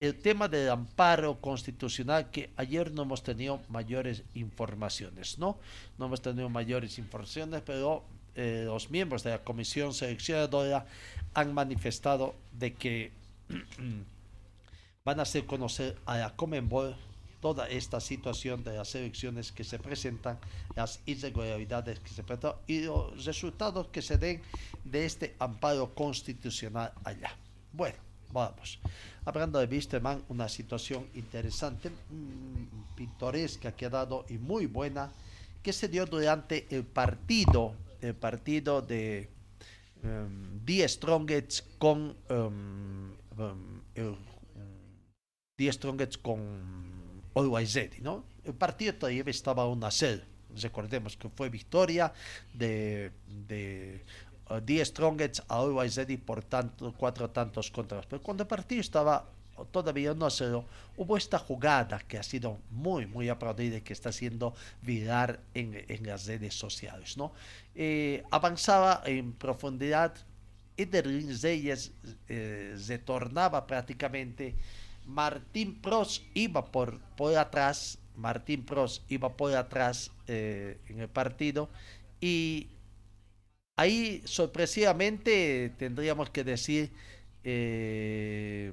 el tema del amparo constitucional, que ayer no hemos tenido mayores informaciones, ¿no? No hemos tenido mayores informaciones, pero eh, los miembros de la comisión seleccionadora han manifestado de que van a hacer conocer a la Comenbol toda esta situación de las elecciones que se presentan, las irregularidades que se presentan y los resultados que se den de este amparo constitucional allá. Bueno, vamos. Hablando de Wisterman, una situación interesante, mm, pintoresca que ha dado y muy buena, que se dio durante el partido, el partido de um, Die Strongets con um, um, el, con Always Ready, ¿no? El partido todavía estaba a a 0. Recordemos que fue victoria de, de uh, a Always Ready por tanto, cuatro tantos contra Pero cuando el partido estaba todavía no se hubo esta jugada que ha sido muy, muy aplaudida y que está siendo viral en, en las redes sociales. ¿no? Eh, avanzaba en profundidad y de Reyes eh, retornaba prácticamente. Martín Pros iba por, por atrás, Martín Pros iba por atrás eh, en el partido y ahí sorpresivamente tendríamos que decir eh,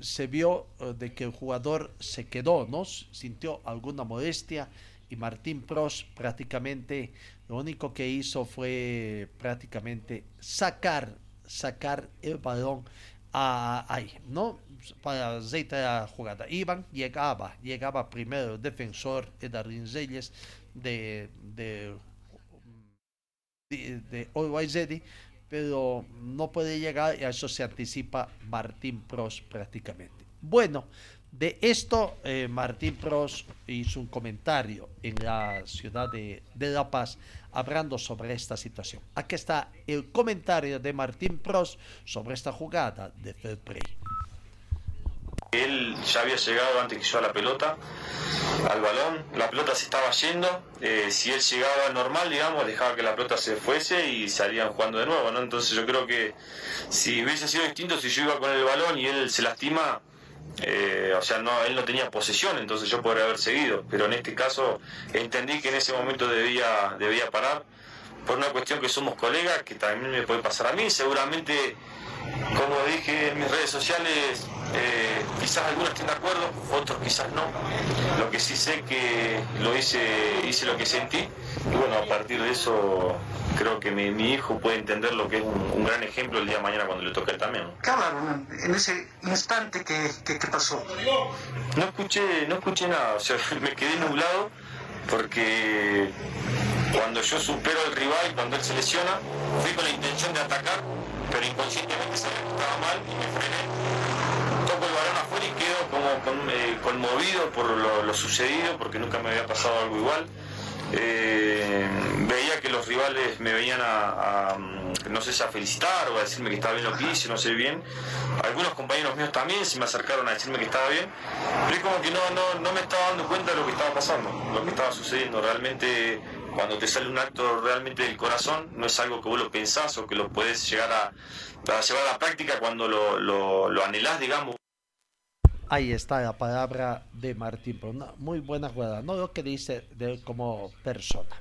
se vio de que el jugador se quedó, ¿no? Sintió alguna molestia y Martín Pros prácticamente lo único que hizo fue prácticamente sacar, sacar el balón ahí, ¿no? Para reiterar la jugada. Iván llegaba, llegaba primero el defensor Edarín Reyes de, de, de, de pero no puede llegar y a eso se anticipa Martín Pros prácticamente. Bueno, de esto eh, Martín Pros hizo un comentario en la ciudad de, La Paz hablando sobre esta situación. Aquí está el comentario de Martín Pros sobre esta jugada de fair play. Él ya había llegado antes que yo a la pelota, al balón, la pelota se estaba yendo, eh, si él llegaba normal, digamos, dejaba que la pelota se fuese y salían jugando de nuevo, ¿no? Entonces yo creo que si hubiese sido distinto, si yo iba con el balón y él se lastima, eh, o sea, no, él no tenía posesión, entonces yo podría haber seguido, pero en este caso entendí que en ese momento debía, debía parar, por una cuestión que somos colegas, que también me puede pasar a mí, seguramente como dije en mis redes sociales, eh, quizás algunos estén de acuerdo, otros quizás no. Lo que sí sé que lo hice, hice lo que sentí y bueno, a partir de eso creo que mi, hijo puede entender lo que es un, gran ejemplo el día de mañana cuando le toque él también. ¿Qué hablaron en ese instante que, que, pasó? No escuché, no escuché nada, o sea, me quedé nublado porque cuando yo supero al rival, cuando él se lesiona, fui con la intención de atacar pero inconscientemente sabía que estaba mal y me frené. Toco el balón afuera y quedo como eh, conmovido por lo, sucedido, porque nunca me había pasado algo igual. Eh, veía que los rivales me venían a, no sé si a felicitar o a decirme que estaba bien lo que hice, no sé bien. Algunos compañeros míos también se me acercaron a decirme que estaba bien, pero es como que no, no, no me estaba dando cuenta de lo que estaba pasando, lo que estaba sucediendo. Realmente cuando te sale un acto realmente del corazón, no es algo que vos lo pensás o que lo puedes llegar a, llevar a la práctica cuando lo, lo, anhelás, digamos. Ahí está la palabra de Martín, una muy buena jugada, no lo que dice de como persona.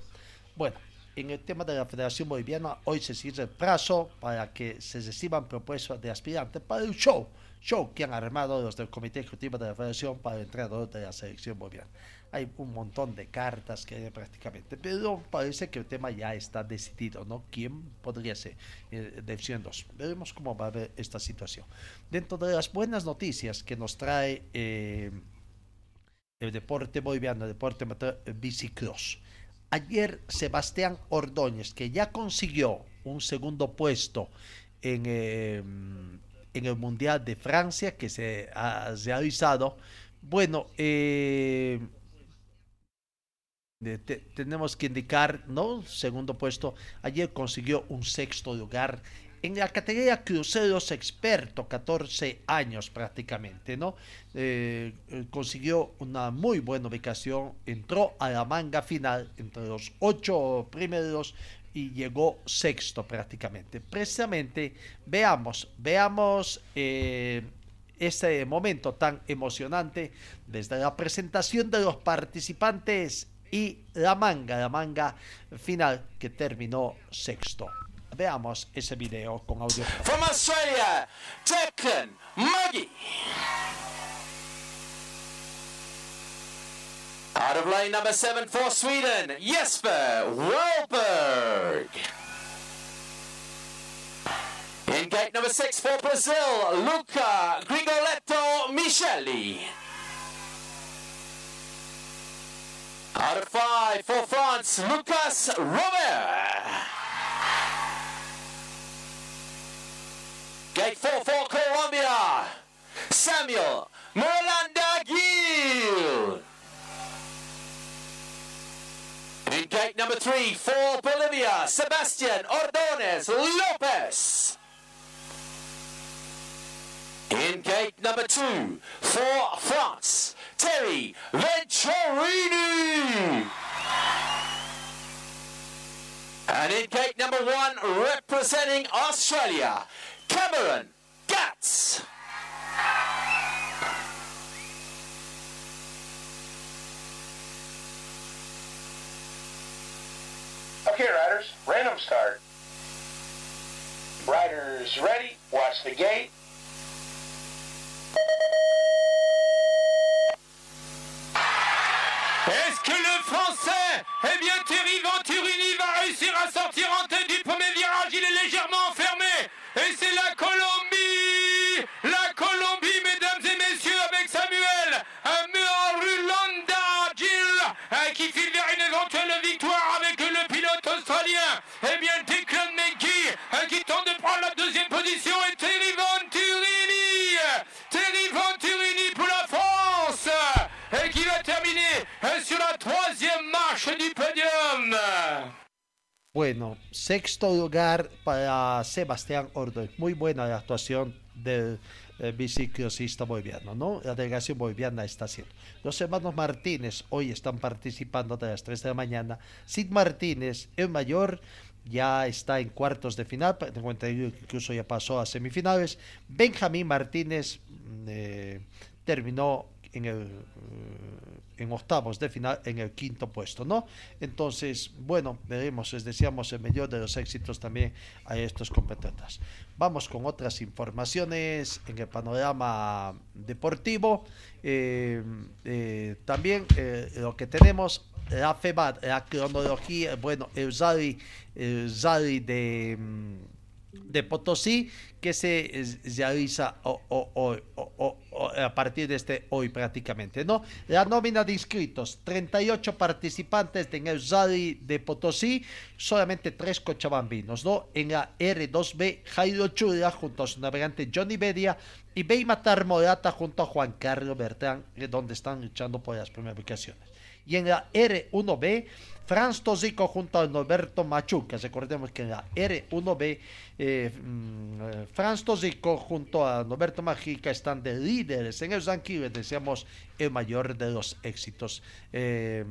Bueno, en el tema de la Federación Boliviana, hoy se cierra el plazo para que se reciban propuestas de aspirantes para el show, show que han armado los del Comité Ejecutivo de la Federación para el entrenador de la selección boliviana hay un montón de cartas que hay prácticamente, pero parece que el tema ya está decidido, ¿no? ¿Quién podría ser? Eh, Veremos cómo va a ver esta situación. Dentro de las buenas noticias que nos trae eh, el deporte boliviano, el deporte eh, bicicross. Ayer Sebastián Ordóñez, que ya consiguió un segundo puesto en, eh, en el Mundial de Francia que se ha realizado, bueno, eh, tenemos que indicar, ¿no? Segundo puesto, ayer consiguió un sexto lugar en la categoría cruceros experto, 14 años prácticamente, ¿no? Eh, eh, consiguió una muy buena ubicación, entró a la manga final entre los ocho primeros y llegó sexto prácticamente. Precisamente, veamos, veamos eh, ese momento tan emocionante desde la presentación de los participantes y la manga, la manga final que terminó sexto. Veamos ese video con audio. From Australia, Declan Muggy. Out of lane number seven for Sweden, Jesper Wahlberg. In gate number six for Brazil, Luca Grigoletto Micheli. Out of five for France, Lucas Robert. Gate four for Colombia, Samuel Morlanda Gil. In gate number three for Bolivia, Sebastian Ordonez Lopez. In gate number two for France, Terry Venturini. And in gate number one, representing Australia, Cameron Gats. Okay, riders, random start. Riders ready, watch the gate. Français, eh bien Thierry Venturini va réussir à sortir en tête du premier virage Il est légèrement fermé. Et c'est la Colombie La Colombie, mesdames et messieurs, avec Samuel Murulanda Gil, euh, qui file une éventuelle victoire avec le pilote australien. Eh bien, Declan McGee, euh, qui tente de prendre la deuxième position, et Thierry Venturini Bueno, sexto lugar para Sebastián Ordóñez. Muy buena la actuación del eh, boliviano, ¿no? La delegación boliviana está haciendo. Los hermanos Martínez hoy están participando de las 3 de la mañana. Sid Martínez, el mayor, ya está en cuartos de final, incluso ya pasó a semifinales. Benjamín Martínez mm, eh, terminó en el en octavos de final en el quinto puesto, ¿no? Entonces, bueno, veremos, les deseamos el mayor de los éxitos también a estos competidores. Vamos con otras informaciones en el panorama deportivo. Eh, eh, también eh, lo que tenemos, la FEBAT, la cronología, bueno, el Zali, el Zali de... de Potosí que se realiza o- o- o- a partir de este hoy prácticamente, ¿no? La nómina de inscritos, 38 participantes en el Rally de Potosí, solamente tres cochabambinos, ¿no? En la R2B, Jairo Chula junto a su navegante Johnny Bedia y Beimatar Morata junto a Juan Carlos Bertrán, eh, donde están luchando por las primeras ubicaciones. Y en la R1B, Franz Tosico junto a Norberto Machuca. Recordemos que en la R1B, eh, Franz Tosico junto a Norberto Machuca están de líderes en el ranking. Les el mayor de los éxitos. Eh,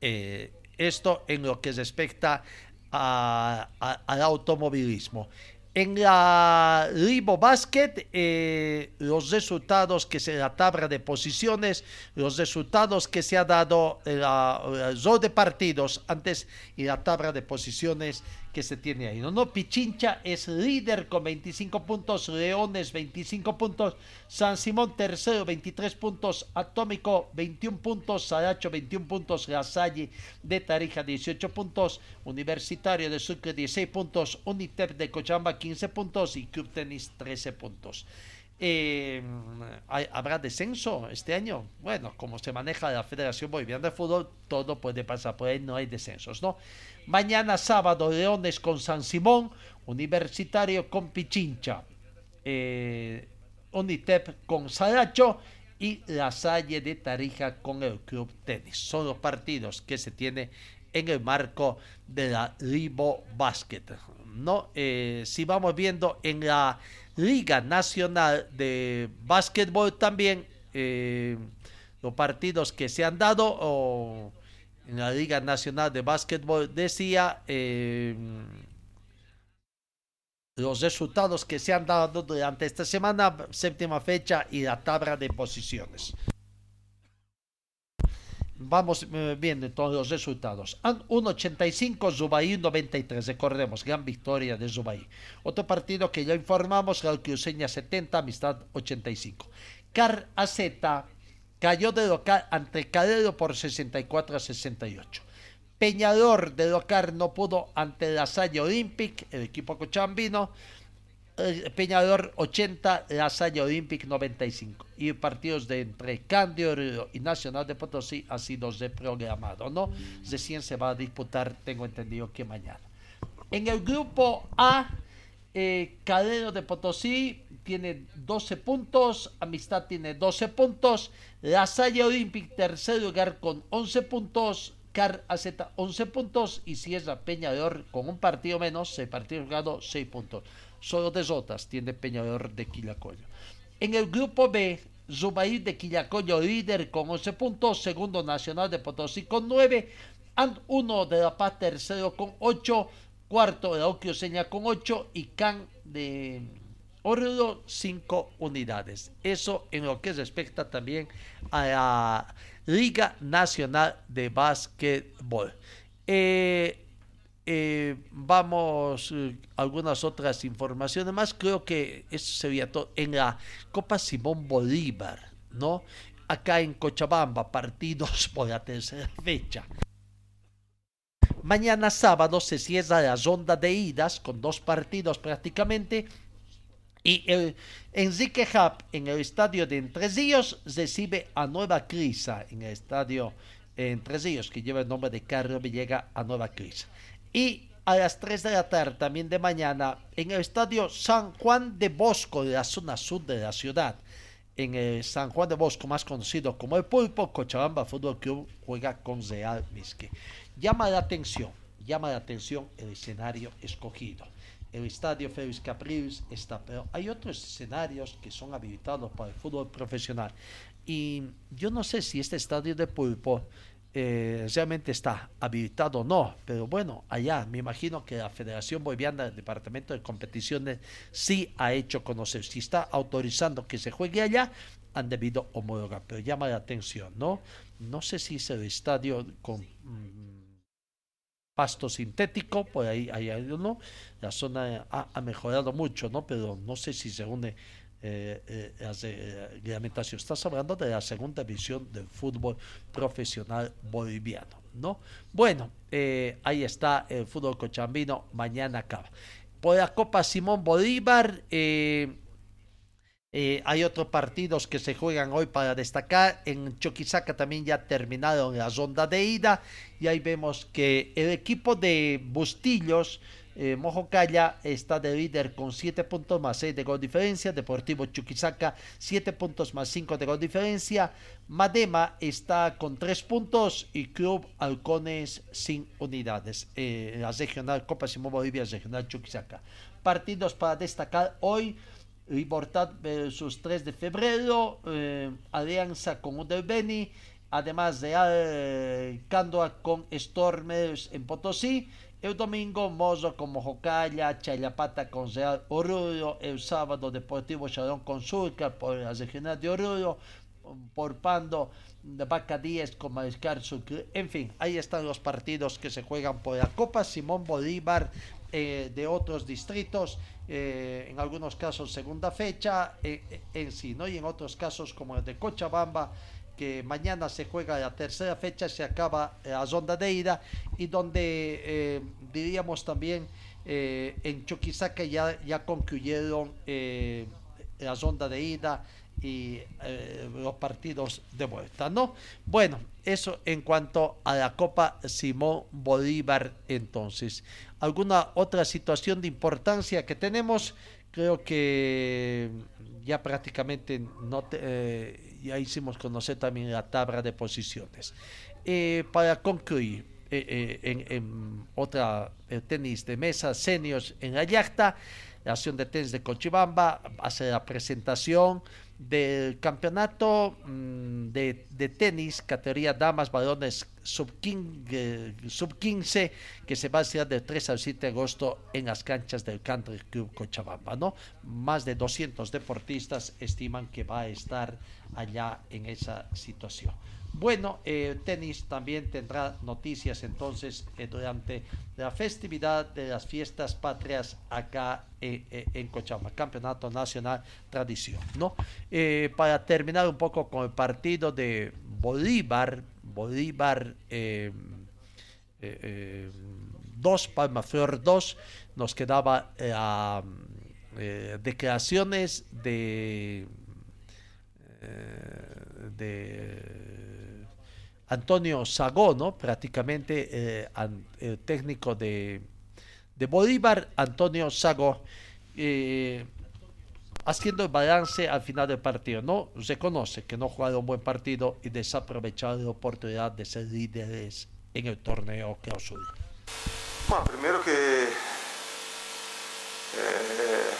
eh, esto en lo que respecta al automovilismo. En la Libo Basket, eh, los resultados que se la tabla de posiciones, los resultados que se ha dado en la, zona de partidos antes y la tabla de posiciones se tiene ahí. No, no, Pichincha es líder con 25 puntos, Leones 25 puntos, San Simón tercero 23 puntos, Atómico 21 puntos, Saracho 21 puntos, La de Tarija 18 puntos, Universitario de Sucre 16 puntos, Unitep de Cochabamba 15 puntos y Club Tenis 13 puntos. Eh, ¿hay- ¿Habrá descenso este año? Bueno, como se maneja la Federación Boliviana de Fútbol, todo puede pasar por ahí, no hay descensos, ¿no? Mañana sábado, Leones con San Simón, Universitario con Pichincha, eh, Unitep con Saracho y La Salle de Tarija con el Club Tenis. Son los partidos que se tiene en el marco de la Libo Basket. ¿no? Eh, si vamos viendo en la Liga Nacional de Básquetbol también, eh, los partidos que se han dado, o en la Liga Nacional de Básquetbol decía eh, los resultados que se han dado durante esta semana, séptima fecha y la tabla de posiciones. Vamos eh, viendo entonces los resultados. An- 1.85, Zubaí 93. Recordemos, gran victoria de Zubaí. Otro partido que ya informamos, Real Cruceña 70, Amistad 85. Car AZ cayó de local ante Calero por 64 a 68. Peñador de local no pudo ante la Salle Olympic, el equipo cochambino, eh, Peñador 80, La Salle Olympic 95. Y partidos de entre Cándido y Nacional de Potosí han sido reprogramados, ¿no? Recién se va a disputar, tengo entendido que mañana. En el grupo A, eh, de Potosí tiene 12 puntos, Amistad tiene 12 puntos, La Salle Olympic tercer lugar con 11 puntos, Car AZ 11 puntos y Sierra Peñador con un partido menos, 6 partidos jugados, 6 puntos. Solo derrotas tiene Peñador de Quillacoyo. En el grupo B, Zubair de Quillacoyo líder con 11 puntos, segundo Nacional de Potosí con 9, And 1 de La Paz tercero con 8, cuarto de Oquio Seña con 8 y Can de Oruro 5 unidades. Eso en lo que respecta también a la Liga Nacional de Básquetbol. Eh, eh, vamos eh, algunas otras informaciones más. Creo que eso sería todo. En la Copa Simón Bolívar, ¿no? Acá en Cochabamba, partidos por la tercera fecha. Mañana sábado se cierra la ronda de idas con dos partidos prácticamente. Y el Enrique Hub en el estadio de Entre Ríos recibe a Nueva Crisa en el estadio Entre que lleva el nombre de Carlos Villega a Nueva Crisa. Y a las 3 de la tarde también de mañana en el estadio San Juan de Bosco de la zona sur de la ciudad. En el San Juan de Bosco, más conocido como el Pulpo, Cochabamba Fútbol Club juega con Real Misque. Llama la atención, llama la atención el escenario escogido. El estadio Félix Capriles está, pero hay otros escenarios que son habilitados para el fútbol profesional. Y yo no sé si este estadio de Pulpo eh, realmente está habilitado o no, pero bueno, allá me imagino que la Federación Boliviana del Departamento de Competiciones sí ha hecho conocer, si está autorizando que se juegue allá, han debido homologar, pero llama la atención, ¿no? No sé si es el estadio con mm, pasto sintético, por ahí hay uno, la zona ha, mejorado mucho, ¿no? Pero no sé si se une eh, eh, eh. Estás hablando de la segunda división del fútbol profesional boliviano, ¿no? Bueno, eh, ahí está el fútbol cochambino, mañana acaba. Por la Copa Simón Bolívar, eh, eh, hay otros partidos que se juegan hoy para destacar. En Choquisaca también ya terminaron la ronda de ida. Y ahí vemos que el equipo de Bustillos, eh, Mojocaya, está de líder con 7 puntos más 6 de gol diferencia. Deportivo Chuquisaca, 7 puntos más 5 de gol diferencia. Madema está con 3 puntos y Club Halcones sin unidades. Eh, la regional Copa Simón Bolivia, regional Chuquisaca. Partidos para destacar hoy. Libertad versus 3 de febrero, eh, alianza con Udelbeni, además de Cándoa con Stormers en Potosí, el domingo Mozo con Mojocaya, Chayapata con Real Oruro, el sábado Deportivo Charón con Surca por la regional de Oruro, por Pando de Vaca 10 con Mariscal Sucre, en fin, ahí están los partidos que se juegan por la Copa Simón Bolívar eh, de otros distritos, eh, en algunos casos segunda fecha eh, en sí, ¿no? Y en otros casos como el de Cochabamba, que mañana se juega la tercera fecha, se acaba la ronda de ida y donde diríamos también en Chuquisaca ya, ya concluyeron la ronda de ida y los partidos de vuelta, ¿no? Bueno, eso en cuanto a la Copa Simón Bolívar entonces. ¿Alguna otra situación de importancia que tenemos? Creo que ya prácticamente no te, eh, ya hicimos conocer también la tabla de posiciones. Eh, para concluir, eh, en, en, otra tenis de mesa, seniors en la la acción de tenis de Cochibamba hace la presentación del campeonato mmm, de, de, tenis, categoría damas, varones sub 15, eh, sub 15, que se va a hacer del 3 al 7 de agosto en las canchas del Country Club Cochabamba, ¿no? Más de 200 deportistas estiman que va a estar allá en esa situación. Bueno, eh, tenis también tendrá noticias entonces eh, durante la festividad de las fiestas patrias acá eh, en Cochabamba, Campeonato Nacional Tradición, ¿no? Para terminar un poco con el partido de Bolívar, Bolívar 2, Palmaflor 2, nos quedaba la declaraciones de, de Antonio Sagó, ¿no? prácticamente eh, an- el técnico de, de Bolívar, Antonio Sagó, eh, haciendo el balance al final del partido. No reconoce que no jugaron un buen partido y desaprovecharon la oportunidad de ser líderes en el torneo clausura. Bueno, primero que eh,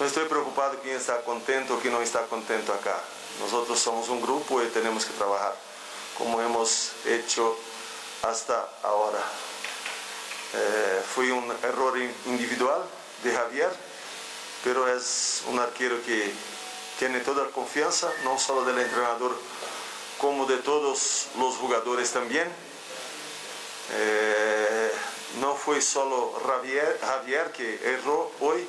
no estoy preocupado quién está contento o quién no está contento acá. Nosotros somos un grupo y tenemos que trabajar como hemos hecho hasta ahora. Eh, fue un error in- individual de Javier, pero es un arquero que tiene toda la confianza, no solo del entrenador, como de todos los jugadores también. Eh, no fue solo Javier, que erró hoy,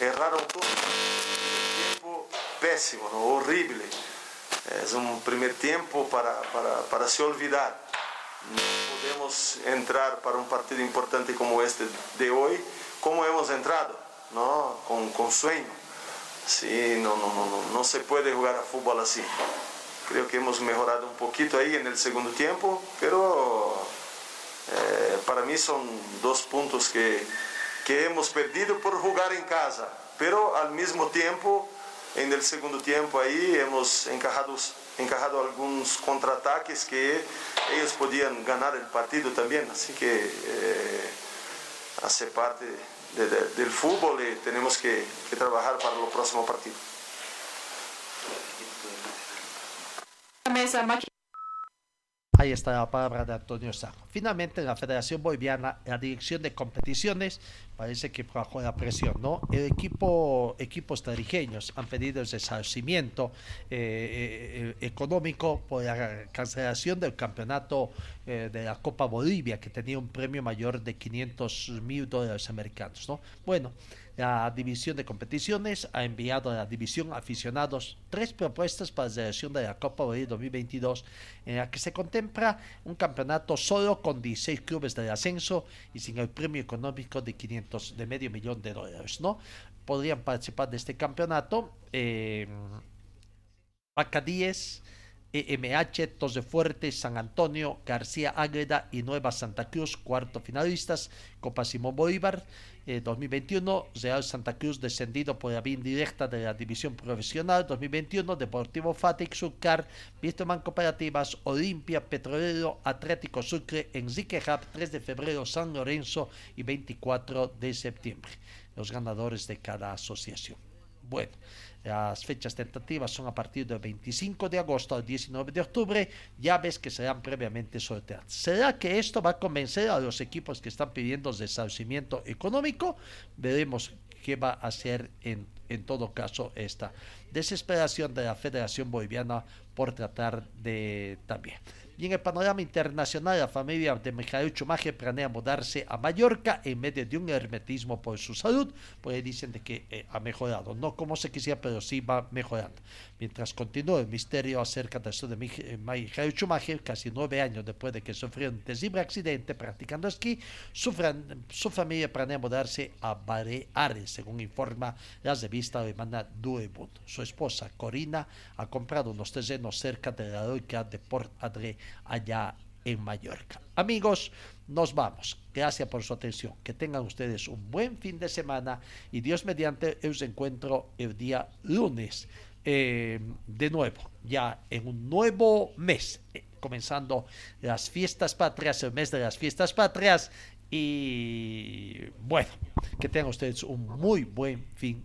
erraron todos. Un tiempo pésimo, horrible. Es un primer tiempo para, para, para se olvidar. No podemos entrar para un partido importante como este de hoy, como hemos entrado, ¿no? con, con sueño. Sí, no, no, no, no, no se puede jugar a fútbol así. Creo que hemos mejorado un poquito ahí en el segundo tiempo, pero eh, para mí son dos puntos que, que hemos perdido por jugar en casa, pero al mismo tiempo, en el segundo tiempo ahí hemos encajado, encajado algunos contraataques que ellos podían ganar el partido también, así que eh, hace parte de- de- del fútbol y tenemos que, trabajar para los próximos partidos. Ahí está la palabra de Antonio Sago. Finalmente, en la Federación Boliviana, la dirección de competiciones parece que bajo la presión, ¿no? El equipo, equipos tarijeños han pedido el resarcimiento eh, eh, económico por la cancelación del campeonato eh, de la Copa Bolivia, que tenía un premio mayor de 500 mil dólares americanos, ¿no? Bueno, la división de competiciones ha enviado a la división aficionados tres propuestas para la celebración de la Copa Bolivia 2022, en la que se contempla un campeonato solo con 16 clubes del ascenso y sin el premio económico de 500 de medio millón de dólares, ¿no? Podrían participar de este campeonato eh, Acadíes, EMH, Tos de Fuerte, San Antonio, García Ágreda y Nueva Santa Cruz, cuarto finalistas, Copa Simón Bolívar eh, 2021, Real Santa Cruz descendido por la vía indirecta de la división profesional 2021, Deportivo Fatix, Surcar, Wisterman Cooperativas, Olimpia, Petrolero, Atlético Sucre, Enrique Hub, 3 de febrero, San Lorenzo y 24 de septiembre, los ganadores de cada asociación. Bueno, las fechas tentativas son a partir del 25 de agosto al 19 de octubre, llaves que serán previamente sorteadas. ¿Será que esto va a convencer a los equipos que están pidiendo resarcimiento económico? Veremos qué va a hacer en, en todo caso esta desesperación de la Federación Boliviana por tratar de también. Y en el panorama internacional, la familia de Mijael Chumaje planea mudarse a Mallorca en medio de un hermetismo por su salud, pues dicen de que eh, ha mejorado, no como se quisiera, pero sí va mejorando. Mientras continúa el misterio acerca de Mij- eh, Mijael Schumacher, casi nueve años después de que sufrió un terrible accidente practicando esquí, su, su familia planea mudarse a Baleares, según informa la revista alemana. Su esposa, Corina, ha comprado unos terrenos cerca de la heroica de Port Adré, allá en Mallorca. Amigos, nos vamos. Gracias por su atención. Que tengan ustedes un buen fin de semana y Dios mediante os encuentro el día lunes. eh, de nuevo, ya en un nuevo mes, eh, comenzando las fiestas patrias, el mes de las fiestas patrias. Y bueno, que tengan ustedes un muy buen fin